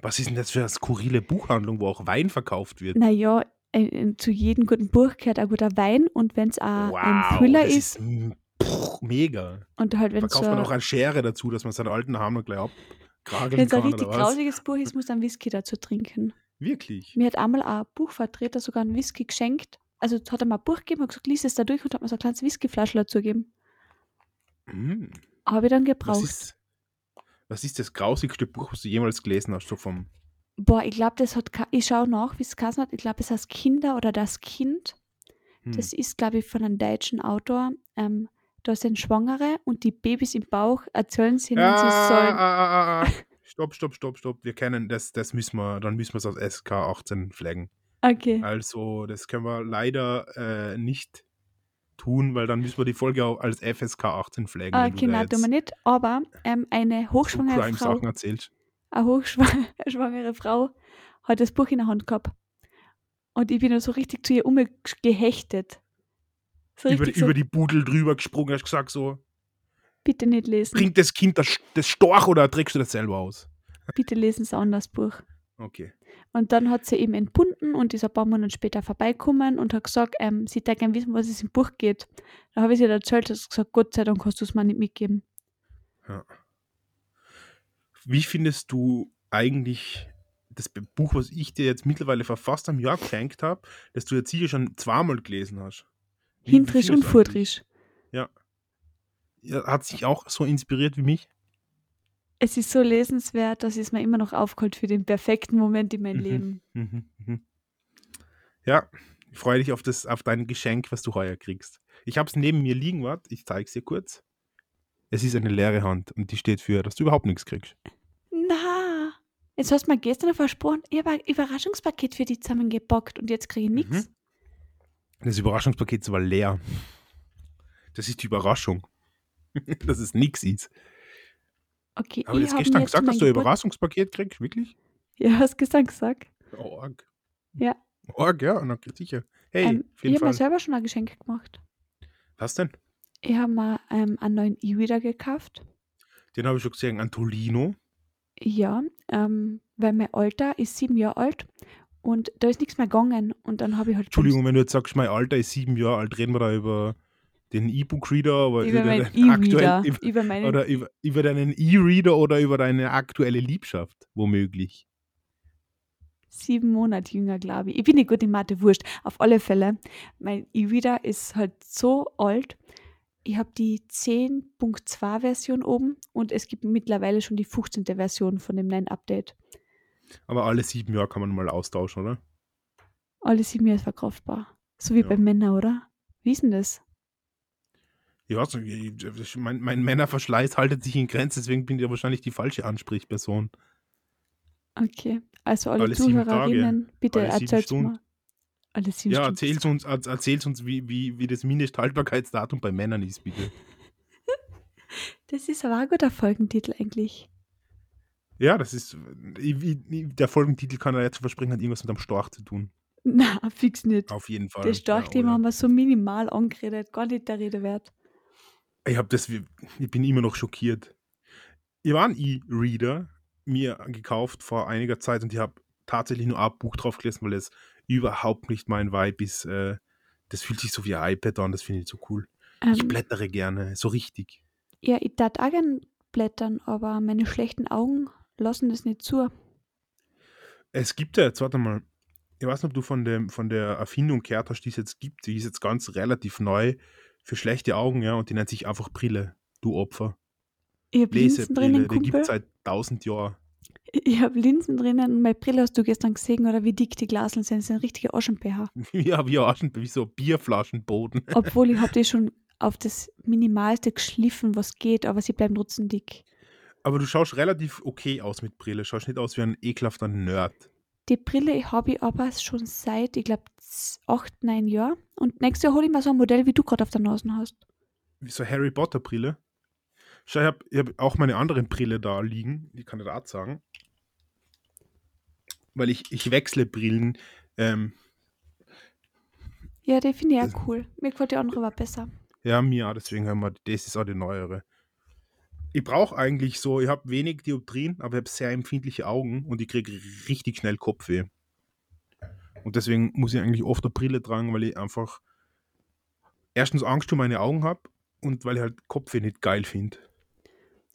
Was ist denn das für eine skurrile Buchhandlung, wo auch Wein verkauft wird? Naja, ein, ein, zu jedem guten Buch gehört ein guter Wein und wenn es ein wow, Thriller das ist, mm, pff, mega. und halt wenn es Verkauft so, man auch eine Schere dazu, dass man seinen alten Hammer gleich abkrageln wenn's ein kann richtig oder was? grausiges Buch ist, muss dann Whisky dazu trinken. Wirklich? Mir hat einmal ein Buchvertreter sogar einen Whisky geschenkt. Also hat er mir ein Buch gegeben, hat gesagt, lies es da durch und hat mir so ein kleines Whiskyflaschel dazu gegeben. Mm. Habe ich dann Was gebraucht. ist, was ist das grausigste Buch, was du jemals gelesen hast? So vom, Boah, ich glaube, das hat, ich schaue nach, wie es geheißen hat. Ich glaube, es heißt Kinder oder das Kind. hm. Das ist, glaube ich, von einem deutschen Autor. Ähm, da sind Schwangere und die Babys im Bauch erzählen sie ah, sie sollen. ah, ah, ah, ah. <laughs> Stopp, stopp, stopp, stopp. Wir kennen das, das müssen wir, dann müssen wir es aus SK 18 flaggen. Okay. Also, das können wir leider äh, nicht tun, weil dann müssen wir die Folge auch als FSK 18 flaggen. Okay, da nein, tun wir nicht. Aber ähm, eine hochschwangere Frau, Crime-Sachen erzählst. Eine hochschwangere <laughs> Frau hat das Buch in der Hand gehabt. Und ich bin dann so richtig zu ihr umgehechtet. So Über, so, über die Budel drüber gesprungen, hast gesagt so, bitte nicht lesen. bringt das Kind das, das Storch oder trägst du das selber aus? Bitte lesen Sie an das Buch. Okay. Und dann hat sie eben entbunden und ist ein paar Monate später vorbeikommen und hat gesagt, ähm, sie hätte gerne wissen, was es im Buch geht. Da habe ich ihr erzählt, dass sie gesagt, Gott sei Dank hast du es mir nicht mitgeben. Ja. Wie findest du eigentlich das Buch, was ich dir jetzt mittlerweile vor fast einem Jahr geschenkt habe, das du jetzt sicher schon zweimal gelesen hast? Hintrisch und? Furtrisch. Ja. Ja, hat sich auch so inspiriert wie mich? Es ist so lesenswert, dass es mir immer noch aufgeholt für den perfekten Moment in meinem Mhm, Leben. mhm, mhm. Ja, ich freue dich auf, das, auf dein Geschenk, was du heuer kriegst. Ich habe es neben mir liegen, warte, ich zeige es dir kurz. Es ist eine leere Hand und die steht für, dass du überhaupt nichts kriegst. Jetzt hast du mir gestern versprochen, ich habe ein Überraschungspaket für dich zusammengepackt und jetzt kriege ich nichts. Mhm. Das Überraschungspaket ist aber leer. Das ist die Überraschung. <laughs> dass es nichts ist. Okay, Aber habe gestern mir gesagt, dass du ein Überraschungspaket kriegst, wirklich? Ja, hast gestern gesagt. Org. Ja. Org, ja, na, sicher. Hey, ähm, ich habe mir selber schon ein Geschenk gemacht. Was denn? Ich habe mir ähm, einen neuen E-Reader gekauft. Den habe ich schon gesehen, Antolino. Ja, ähm, weil mein Alter ist sieben Jahre alt und da ist nichts mehr gegangen. Und dann habe ich halt Entschuldigung, wenn du jetzt sagst, mein Alter ist sieben Jahre alt, reden wir da über den E-Book-Reader, über deinen aktuellen- E-Reader, über, über <laughs> meinen oder über, über deinen E-Reader oder über deine aktuelle Liebschaft, womöglich. sieben Monate jünger, glaube ich. Ich bin nicht gut in Mathe, wurscht. Auf alle Fälle, mein E-Reader ist halt so alt. Ich habe die 10.2 Version oben und es gibt mittlerweile schon die 15. Version von dem neuen Update. Aber alle sieben Jahre kann man mal austauschen, oder? Alle sieben Jahre ist verkraftbar. So wie Ja. bei Männern, oder? Wie ist denn das? Ja, so, ich- mein, mein Männerverschleiß haltet sich in Grenzen, deswegen bin ich ja wahrscheinlich die falsche Ansprechperson. Okay, also alle, Alle Zuhörerinnen, bitte erzählt mal. Alle sieben Ja, erzähl's uns, erz- erzähl's uns wie, wie, wie das Mindesthaltbarkeitsdatum bei Männern ist, bitte. <laughs> Das ist aber ein guter Folgentitel eigentlich. Ja, das ist, der Folgentitel kann er jetzt versprechen, hat irgendwas mit dem Storch zu tun. Na, fix nicht. Auf jeden Fall. Das Storchthema ja, haben wir so minimal angeredet, gar nicht der Rede wert. Ich habe das, ich bin immer noch schockiert. Ich habe einen E-Reader mir gekauft vor einiger Zeit und ich habe tatsächlich nur ein Buch drauf gelesen, weil es überhaupt nicht mein Vibe ist. Äh, das fühlt sich so wie ein iPad an, das finde ich so cool. Ich Ähm, blättere gerne, so richtig. ja, ich darf auch gern blättern, aber meine schlechten Augen lassen das nicht zu. Es gibt ja jetzt, warte mal, ich weiß nicht, ob du von, dem, von der Erfindung gehört hast, die es jetzt gibt. Die ist jetzt ganz relativ neu für schlechte Augen, ja, und die nennt sich einfach Brille, du Opfer. Ich drinnen, Lesebrille, die gibt es seit tausend Jahren. Ich habe Linsen drinnen und meine Brille hast du gestern gesehen, oder wie dick die Glaseln sind. Das sind richtige Aschenbecher. <laughs> ja, wie, Aschen, wie so Bierflaschenboden. <laughs> Obwohl ich habe die schon auf das Minimalste geschliffen, was geht, aber sie bleiben trotzdem dick. Aber du schaust relativ okay aus mit Brille. Schaust nicht aus wie ein ekelhafter Nerd. Die Brille habe ich aber schon seit, ich glaube, acht, neun Jahren. Und nächstes Jahr hole ich mir so ein Modell, wie du gerade auf der Nase hast. Wie so Harry Potter Brille. Schau, ich habe hab auch meine andere Brille da liegen. Die kann ich da auch sagen. Weil ich, ich wechsle Brillen. Ähm, Ja, die finde ich auch cool. Mir gefällt die andere war besser. Ja, mir auch, deswegen haben wir, das ist auch die neuere. Ich brauche eigentlich so, ich habe wenig Dioptrien, aber ich habe sehr empfindliche Augen und ich kriege richtig schnell Kopfweh. Und deswegen muss ich eigentlich oft eine Brille tragen, weil ich einfach erstens Angst um meine Augen habe und weil ich halt Kopfweh nicht geil finde.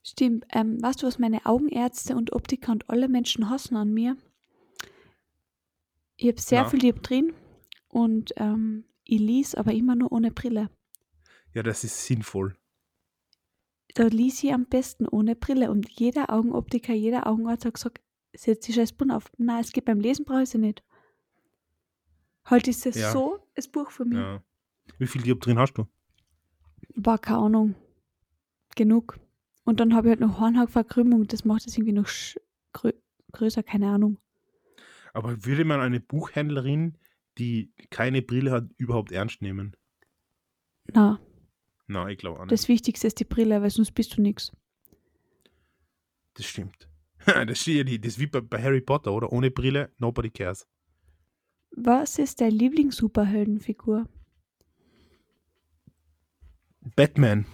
Stimmt. Ähm, weißt du, was meine Augenärzte und Optiker und alle Menschen hassen an mir? Ich habe sehr Na? viel Dioptrien und ähm, ich lies aber immer nur ohne Brille. Ja, das ist sinnvoll. Da lies ich am besten ohne Brille und jeder Augenoptiker, jeder Augenarzt hat gesagt, setz die scheiß Brille auf. Nein, es geht beim Lesen, brauche ich sie nicht. Heute ist es Ja. so, das Buch von mir. Ja. Wie viel Dioptrien hast du? War keine Ahnung. Genug. Und dann habe ich halt noch Hornhautverkrümmung, das macht es irgendwie noch grö größer, keine Ahnung. Aber würde man eine Buchhändlerin, die keine Brille hat, überhaupt ernst nehmen? Na, Nein, ich glaube auch nicht. das Wichtigste ist die Brille, weil sonst bist du nix. Das stimmt. <laughs> Das, steht ja die- das ist wie bei, bei Harry Potter, oder? Ohne Brille, nobody cares. Was ist deine Lieblings-Superheldenfigur? Batman.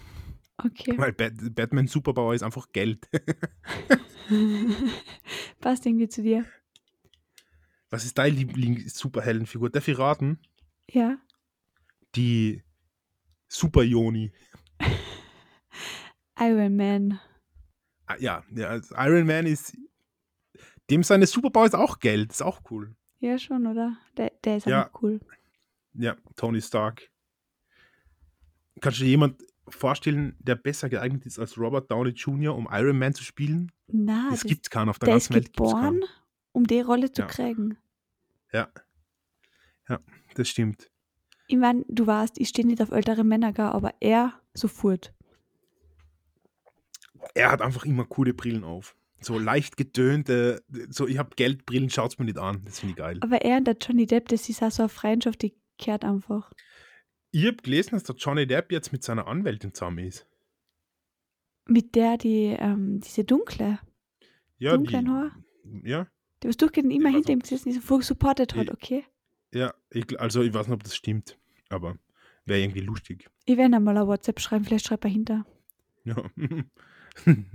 Okay. Weil Bat Batman Superpower ist einfach Geld. <laughs> <laughs> Passt irgendwie zu dir. Was ist deine Lieblings-Superheldenfigur? Darf ich raten? Ja. Die Super Joni. <laughs> Iron Man. Ah, Ja, ja, also Iron Man ist. Dem seine Superpower ist auch Geld. Ist auch cool. Ja, schon, oder? Der, der ist Ja. einfach cool. Ja, Tony Stark. Kannst du jemand vorstellen, der besser geeignet ist als Robert Downey Jr., um Iron Man zu spielen? Na, Es das, gibt keinen auf der der ist ganzen Welt. gibt's keinen. Um die Rolle zu Ja. kriegen. Ja. Ja, das stimmt. Ich meine, du weißt, ich stehe nicht auf ältere Männer, gar, aber er sofort. Er hat einfach immer coole Brillen auf. So leicht getönte, so ich habe Geldbrillen, schaut's mir nicht an. Das finde ich geil. Aber er und der Johnny Depp, das ist auch so eine Freundschaft, die kehrt einfach. Ich habe gelesen, dass der Johnny Depp jetzt mit seiner Anwältin zusammen ist. Mit der, die, ähm, diese dunkle, Ja, dunklen die, Haar, ja, die was durchgehend immer hinter ihm gesessen ist und voll supportet hat, okay? ja. Ich, also ich weiß nicht, ob das stimmt, aber wäre irgendwie lustig. Ich werde einmal ein WhatsApp schreiben, vielleicht schreibt er hinter. Ja. <laughs>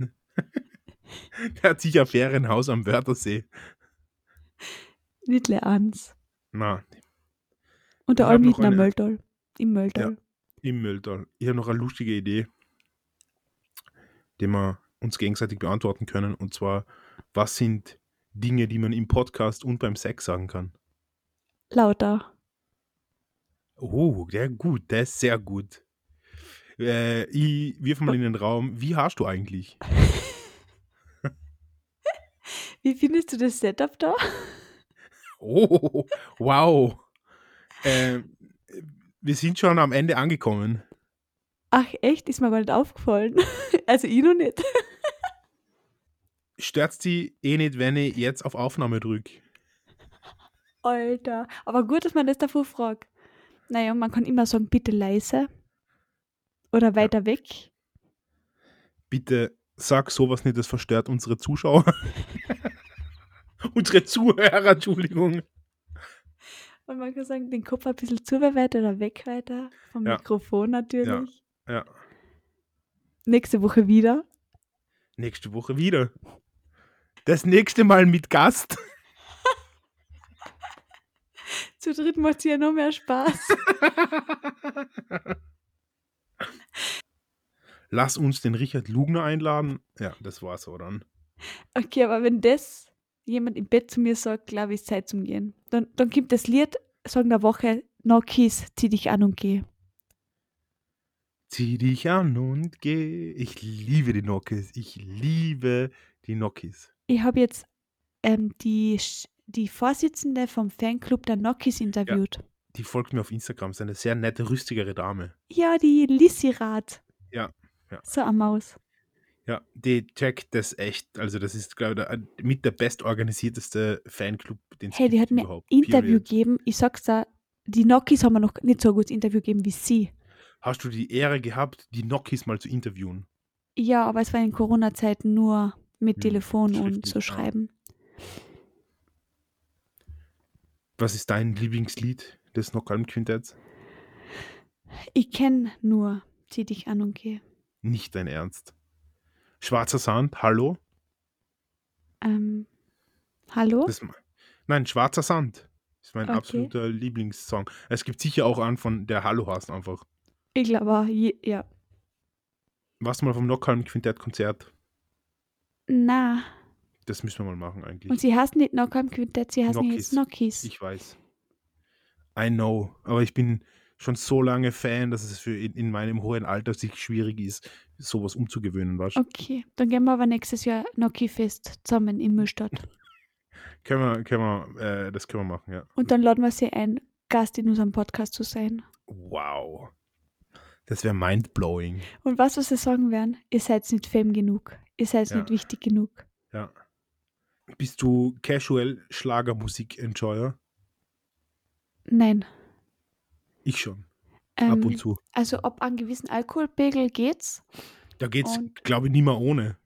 Der hat sicher ein Ferienhaus am Wörthersee. Nicht eins. Na, Und der noch Almhütner eine- Möldal. Im Möldal. im Mülltal. Ich habe noch eine lustige Idee, die wir uns gegenseitig beantworten können. Und zwar, was sind Dinge, die man im Podcast und beim Sex sagen kann? Lauter. Oh, der gut, der ist sehr gut. Äh, ich wirf mal in den Raum, wie hast du eigentlich? <laughs> Wie findest du das Setup da? Oh, wow. Äh, wir sind schon am Ende angekommen. Ach echt, ist mir gar nicht aufgefallen. <laughs> Also ich noch nicht. Stört sie eh nicht, wenn ich jetzt auf Aufnahme drücke? Alter. Aber gut, dass man das davor fragt. Naja, man kann immer sagen, bitte leise. Oder weiter weg. Bitte sag sowas nicht, das verstört unsere Zuschauer. <laughs> unsere Zuhörer, Entschuldigung. Und man kann sagen, den Kopf ein bisschen zu weit weiter oder weg weiter. Vom Ja. Mikrofon natürlich. Ja, Nächste Woche wieder. nächste Woche wieder. Das nächste Mal mit Gast. Zu dritt macht es ja noch mehr Spaß. Lass uns den Richard Lugner einladen. Ja, das war's so dann. Okay, aber wenn das jemand im Bett zu mir sagt, glaube ich, ist Zeit zum Gehen. Dann, dann kommt das Lied, Song der Woche, No Kiss, zieh dich an und geh. Zieh dich an und geh. Ich liebe die Nokis. Ich liebe die Nokis. Ich habe jetzt ähm, die, die Vorsitzende vom Fanclub der Nokis interviewt. Die folgt mir auf Instagram. Ist eine sehr nette, rüstigere Dame. Ja, die Lissy Rath. Ja, ja. So eine Maus. Ja, die checkt das echt. Also, das ist, glaube ich, mit der bestorganisierteste Fanclub, den es Hey, die hat mir überhaupt. Interview gegeben. Ich sag's da, die Nokis haben mir noch nicht so ein gutes Interview gegeben wie sie. Hast du die Ehre gehabt, die Nokis mal zu interviewen? Ja, aber es war in Corona-Zeiten nur mit Hm, Telefon und ja. schreiben. Was ist dein Lieblingslied des Knockhalm-Quintetts? Ich kenn nur Zieh dich an und geh. Nicht dein Ernst. Schwarzer Sand, hallo? Ähm, hallo? Das, nein, Schwarzer Sand ist mein Okay. absoluter Lieblingssong. Es gibt sicher auch einen von der Hallo hast einfach. Ich glaube, ja. Warst du mal vom Knockhalm-Quintett-Konzert? Na, Das müssen wir mal machen eigentlich. und sie heißen nicht Knockheim Quintett, sie Nokis. jetzt Nokis. Ich weiß. I know. Aber ich bin schon so lange Fan, dass es für in, in meinem hohen Alter sich schwierig ist, sowas umzugewöhnen. Weißt? Okay, dann gehen wir aber nächstes Jahr Noki-Fest zusammen in Müllstadt. <laughs> Können wir, können wir, äh, das können wir machen, ja. Und dann laden wir sie ein, Gast in unserem Podcast zu sein. Wow. Das wäre mindblowing. Und was, was sie sagen werden, ihr seid nicht fame genug. Ihr seid Ja. nicht wichtig genug. Ja. Bist du Casual Schlagermusik-Enjoyer? Nein. Ich schon. Ähm, Ab und zu. Also ab einem gewissen Alkoholpegel geht's. Da geht's, glaube ich, nicht mehr ohne.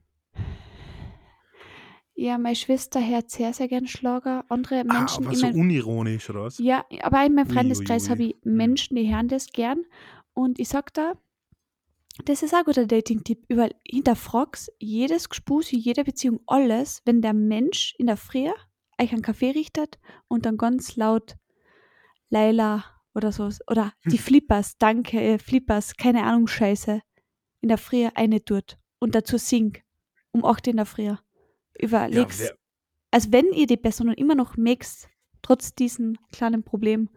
Ja, meine Schwester hört sehr, sehr gern Schlager. Andere Ah, Menschen aber in so unironisch, oder was? Ja, aber in meinem Freundeskreis habe ich Hm. Menschen, die hören das gern. Und ich sag da, das ist auch ein guter Dating-Tipp. Über hinterfragst jedes Gespus, jede Beziehung, alles, wenn der Mensch in der Früh euch einen Kaffee richtet und dann ganz laut Laila oder so, oder die Hm. Flippers, danke, äh, Flippers, keine Ahnung, Scheiße, in der Früh eine tut und dazu singt, um 8 in der Früh. Ja, Überlegst, wer, also wenn ihr die Person immer noch mögt, trotz diesem kleinen Problem,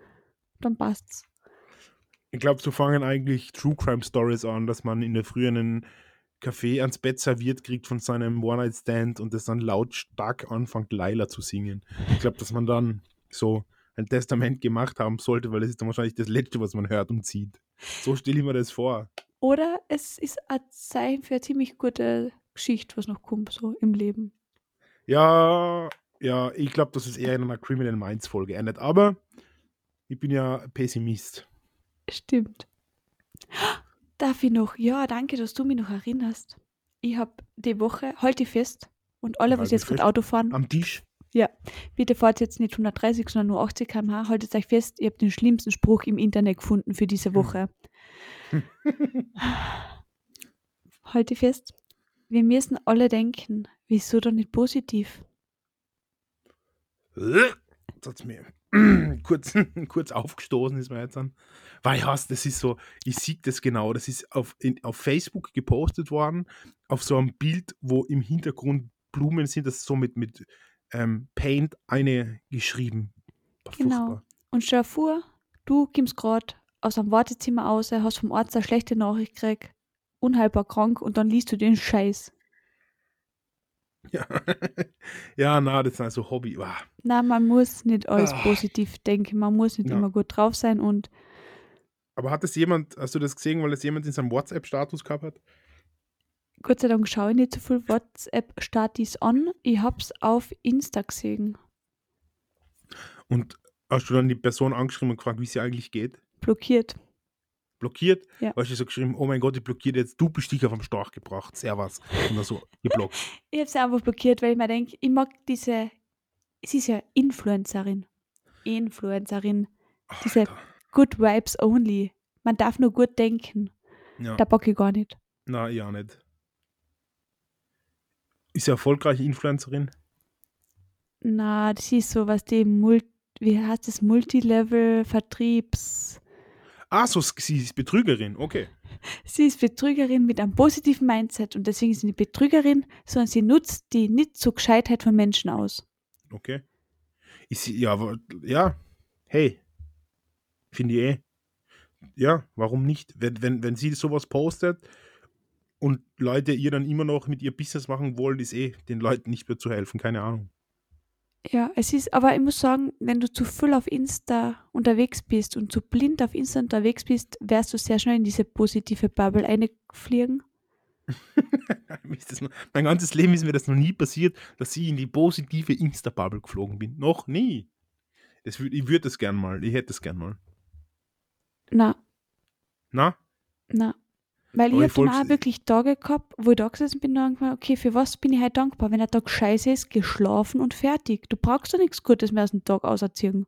dann passt's. Ich glaube, so fangen eigentlich True Crime Stories an, dass man in der früheren Kaffee ans Bett serviert kriegt von seinem One-Night-Stand und das dann lautstark anfängt, Laila zu singen. Ich glaube, dass man dann so ein Testament gemacht haben sollte, weil es ist dann wahrscheinlich das Letzte, was man hört und sieht. So stelle ich mir das vor. Oder es ist ein Zeichen für eine ziemlich gute Geschichte, was noch kommt, so im Leben. Ja, ja, ich glaube, dass es eher in einer Criminal Minds Folge endet. Aber ich bin ja Pessimist. Stimmt. Darf ich noch? Ja, danke, dass du mich noch erinnerst. Ich habe die Woche, halte ich fest, und alle, was Halte jetzt gerade Auto fahren, Am Tisch. bitte fahrt jetzt nicht 130, sondern nur 80 km/h. Haltet euch fest, ihr habt den schlimmsten Spruch im Internet gefunden für diese Woche. Halte fest. Wir müssen alle denken, wieso doch nicht positiv? Das hat's mir <clears throat> kurz, <laughs> kurz aufgestoßen, ist mir jetzt an. Weil ja, das ist so, ich sehe das genau, das ist auf, in, auf Facebook gepostet worden, auf so einem Bild, wo im Hintergrund Blumen sind, das ist so mit, mit ähm, Paint eine geschrieben. War Genau. furchtbar. Und stell dir vor, du kommst gerade aus einem Wartezimmer raus, hast vom Arzt eine schlechte Nachricht gekriegt, unheilbar krank und dann liest du den Scheiß. Ja. <laughs> ja, na, das ist also Hobby. Wow. Na, man muss nicht alles Ah. positiv denken, man muss nicht Ja. immer gut drauf sein und Aber hat das jemand, hast du das gesehen, weil das jemand in seinem WhatsApp-Status gehabt hat? Gott sei Dank schaue ich nicht so viel WhatsApp-Statis an. Ich hab's auf Insta gesehen. Und hast du dann die Person angeschrieben und gefragt, wie es ihr eigentlich geht? Blockiert. Blockiert? Ja. Hast du so geschrieben, oh mein Gott, ich blockiert jetzt, du bist dich auf dem Storch gebracht, servus. Und dann so geblockt. <laughs> Ich hab's einfach blockiert, weil ich mir denke, ich mag diese. Sie ist ja Influencerin. Influencerin. Diese- Alter. Good Vibes only. Man darf nur gut denken. Ja. Da bock ich gar nicht. Na, ja nicht. Ist sie erfolgreiche Influencerin? Na, das ist so was die Mul wie heißt das Multilevel-Vertriebs. Ah, so, sie ist Betrügerin, okay. Sie ist Betrügerin mit einem positiven Mindset und deswegen ist sie nicht Betrügerin, sondern sie nutzt die nicht so Gescheitheit von Menschen aus. Okay. Ist sie, ja, ja, hey, finde ich eh. Ja, warum nicht? Wenn, wenn, wenn sie sowas postet und Leute ihr dann immer noch mit ihr Business machen wollen, ist eh den Leuten nicht mehr zu helfen, keine Ahnung. Ja, es ist, aber ich muss sagen, wenn du zu viel auf Insta unterwegs bist und zu blind auf Insta unterwegs bist, wirst du sehr schnell in diese positive Bubble einfliegen. <laughs> Noch, mein ganzes Leben ist mir das noch nie passiert, dass ich in die positive Insta-Bubble geflogen bin. Noch nie. Das, ich würde das gern mal. Ich hätte das gern mal. Na, Na? na. Weil Aber ich habe dann auch wirklich Tage gehabt, wo ich da gesessen bin und gedacht, okay, für was bin ich heute dankbar? Wenn der Tag scheiße ist, geschlafen und fertig. Du brauchst doch nichts Gutes mehr aus dem Tag auserziehen.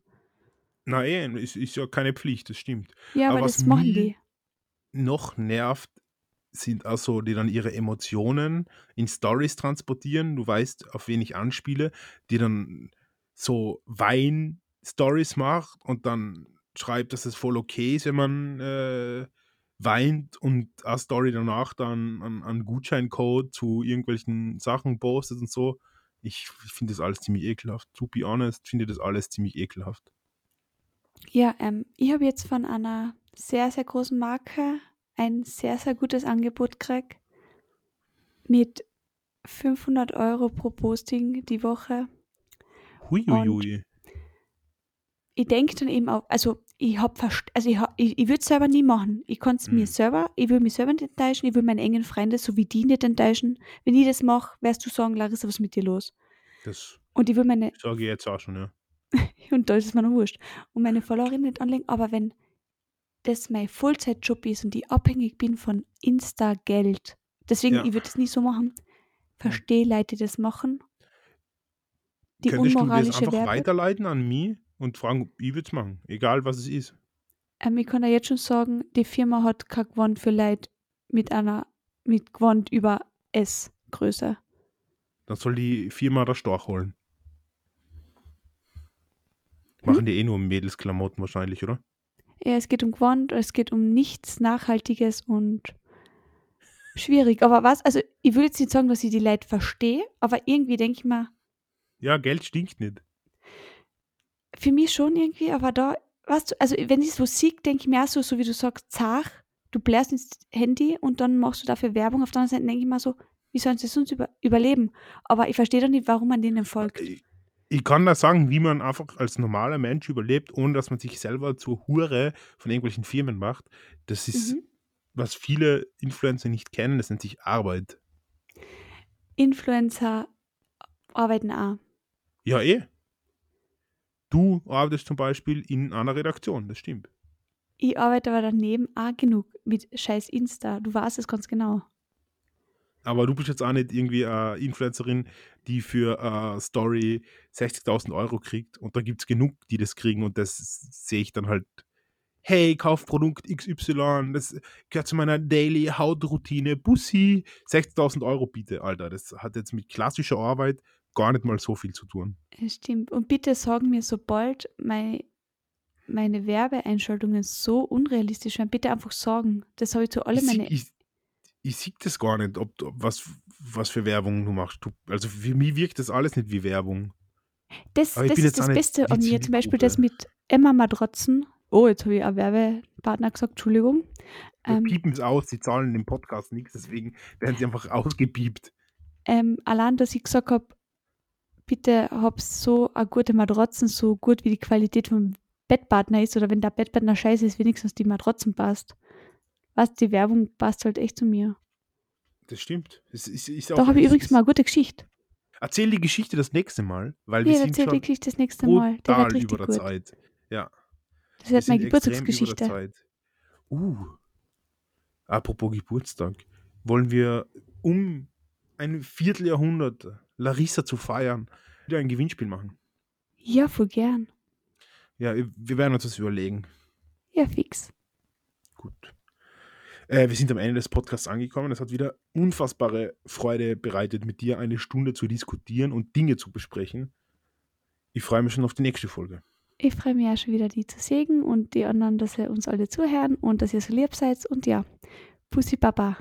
Na eh, ist, ist ja keine Pflicht, das stimmt. Ja, Aber aber das machen die. Noch nervt, sind also, die dann ihre Emotionen in Stories transportieren. Du weißt, auf wen ich anspiele, die dann so Wein-Stories macht und dann schreibt, dass es voll okay ist, wenn man äh, weint und eine Story danach dann an, an Gutscheincode zu irgendwelchen Sachen postet und so. Ich, ich finde das alles ziemlich ekelhaft. To be honest, finde das alles ziemlich ekelhaft. Ja, ähm, ich habe jetzt von einer sehr, sehr großen Marke ein sehr, sehr gutes Angebot gekriegt. Mit 500 Euro pro Posting die Woche. Huiuiui. Ich denke dann eben auch, also ich habe also ich, hab- ich, ich würde es selber nie machen. Ich kann es Mhm. mir selber, ich will mich selber nicht enttäuschen, ich will meine engen Freunde so wie die nicht enttäuschen. Wenn ich das mache, wirst du sagen, Larissa, was ist mit dir los? Das Und ich will meine, sage ich jetzt auch schon, ja. <laughs> und da ist es mir noch wurscht. Und meine Followerin nicht anlegen, aber wenn das mein Vollzeitjob ist und ich abhängig bin von Insta-Geld, deswegen, Ja. ich würde es nie so machen, verstehe Leute, die das machen. Die Könntest du das unmoralische einfach Werbung. weiterleiten an mich und fragen, ich würde es machen, egal was es ist. Ähm, ich kann ja jetzt schon sagen, die Firma hat kein Gewand für Leute mit einer, mit Gewand über S-Größe. Dann soll die Firma der Storch holen. Hm? Machen die eh nur Mädelsklamotten wahrscheinlich, oder? Ja, es geht um Gewand, es geht um nichts Nachhaltiges und schwierig. Aber was, also ich will jetzt nicht sagen, dass ich die Leute verstehe, aber irgendwie denke ich mir, Ja, Geld stinkt nicht. Für mich schon irgendwie, aber da weißt du, also wenn ich so sehe, denke ich mir auch so, so wie du sagst, zach, du blärst ins Handy und dann machst du dafür Werbung. Auf der anderen Seite denke ich mir so, wie sollen sie sonst über, überleben? Aber ich verstehe doch nicht, warum man denen folgt. Ich, kann da sagen, wie man einfach als normaler Mensch überlebt, ohne dass man sich selber zur Hure von irgendwelchen Firmen macht. Das ist, Mhm. was viele Influencer nicht kennen, das nennt sich Arbeit. Influencer arbeiten auch. Ja, eh. Du arbeitest zum Beispiel in einer Redaktion, das stimmt. Ich arbeite aber daneben auch genug mit scheiß Insta. Du weißt es ganz genau. Aber du bist jetzt auch nicht irgendwie eine Influencerin, die für eine Story 60.000 Euro kriegt. Und da gibt es genug, die das kriegen. Und das sehe ich dann halt, hey, kauf Produkt XY, das gehört zu meiner Daily Hautroutine. Bussi, 60.000 Euro biete, Alter. Das hat jetzt mit klassischer Arbeit gar nicht mal so viel zu tun. Stimmt. Und bitte sag mir, sobald mein, meine Werbeeinschaltungen so unrealistisch werden, bitte einfach sagen. Das habe ich zu alle ich, meine. ich, ich sehe das gar nicht, ob, ob was, was für Werbung du machst. Du, also für mich wirkt das alles nicht wie Werbung. Das, das ist das Beste an mir. Zum Beispiel das mit Emma Matrotzen. Oh, jetzt habe ich einen Werbepartner gesagt, Entschuldigung. Wir Ähm, piepen es aus, sie zahlen im Podcast nichts, deswegen werden sie einfach <laughs> ausgepiept. ähm, allein, dass ich gesagt habe, bitte hab so eine gute Matratzen, so gut wie die Qualität vom Bettpartner ist, oder wenn der Bettpartner scheiße ist, wenigstens die Matratzen passt. Was, die Werbung passt halt echt zu mir. Das stimmt. Das ist, ist Da habe ich übrigens ist- mal eine gute Geschichte. Erzähl die Geschichte das nächste Mal, weil wir Ja, sind erzähl die schon Geschichte das nächste Mal. Total wird richtig über der gut. Zeit. Ja, Das wir wird meine der Geburtstagsgeschichte. Uh, apropos Geburtstag. Wollen wir um ein Vierteljahrhundert Larissa zu feiern, wieder ein Gewinnspiel machen? Ja, voll gern. Ja, wir werden uns das überlegen. Ja, fix. Gut. Äh, wir sind am Ende des Podcasts angekommen. Es hat wieder unfassbare Freude bereitet, mit dir eine Stunde zu diskutieren und Dinge zu besprechen. Ich freue mich schon auf die nächste Folge. Ich freue mich auch schon wieder, die zu sehen und die anderen, dass ihr uns alle zuhören und dass ihr so lieb seid. Und ja, Pussy Papa.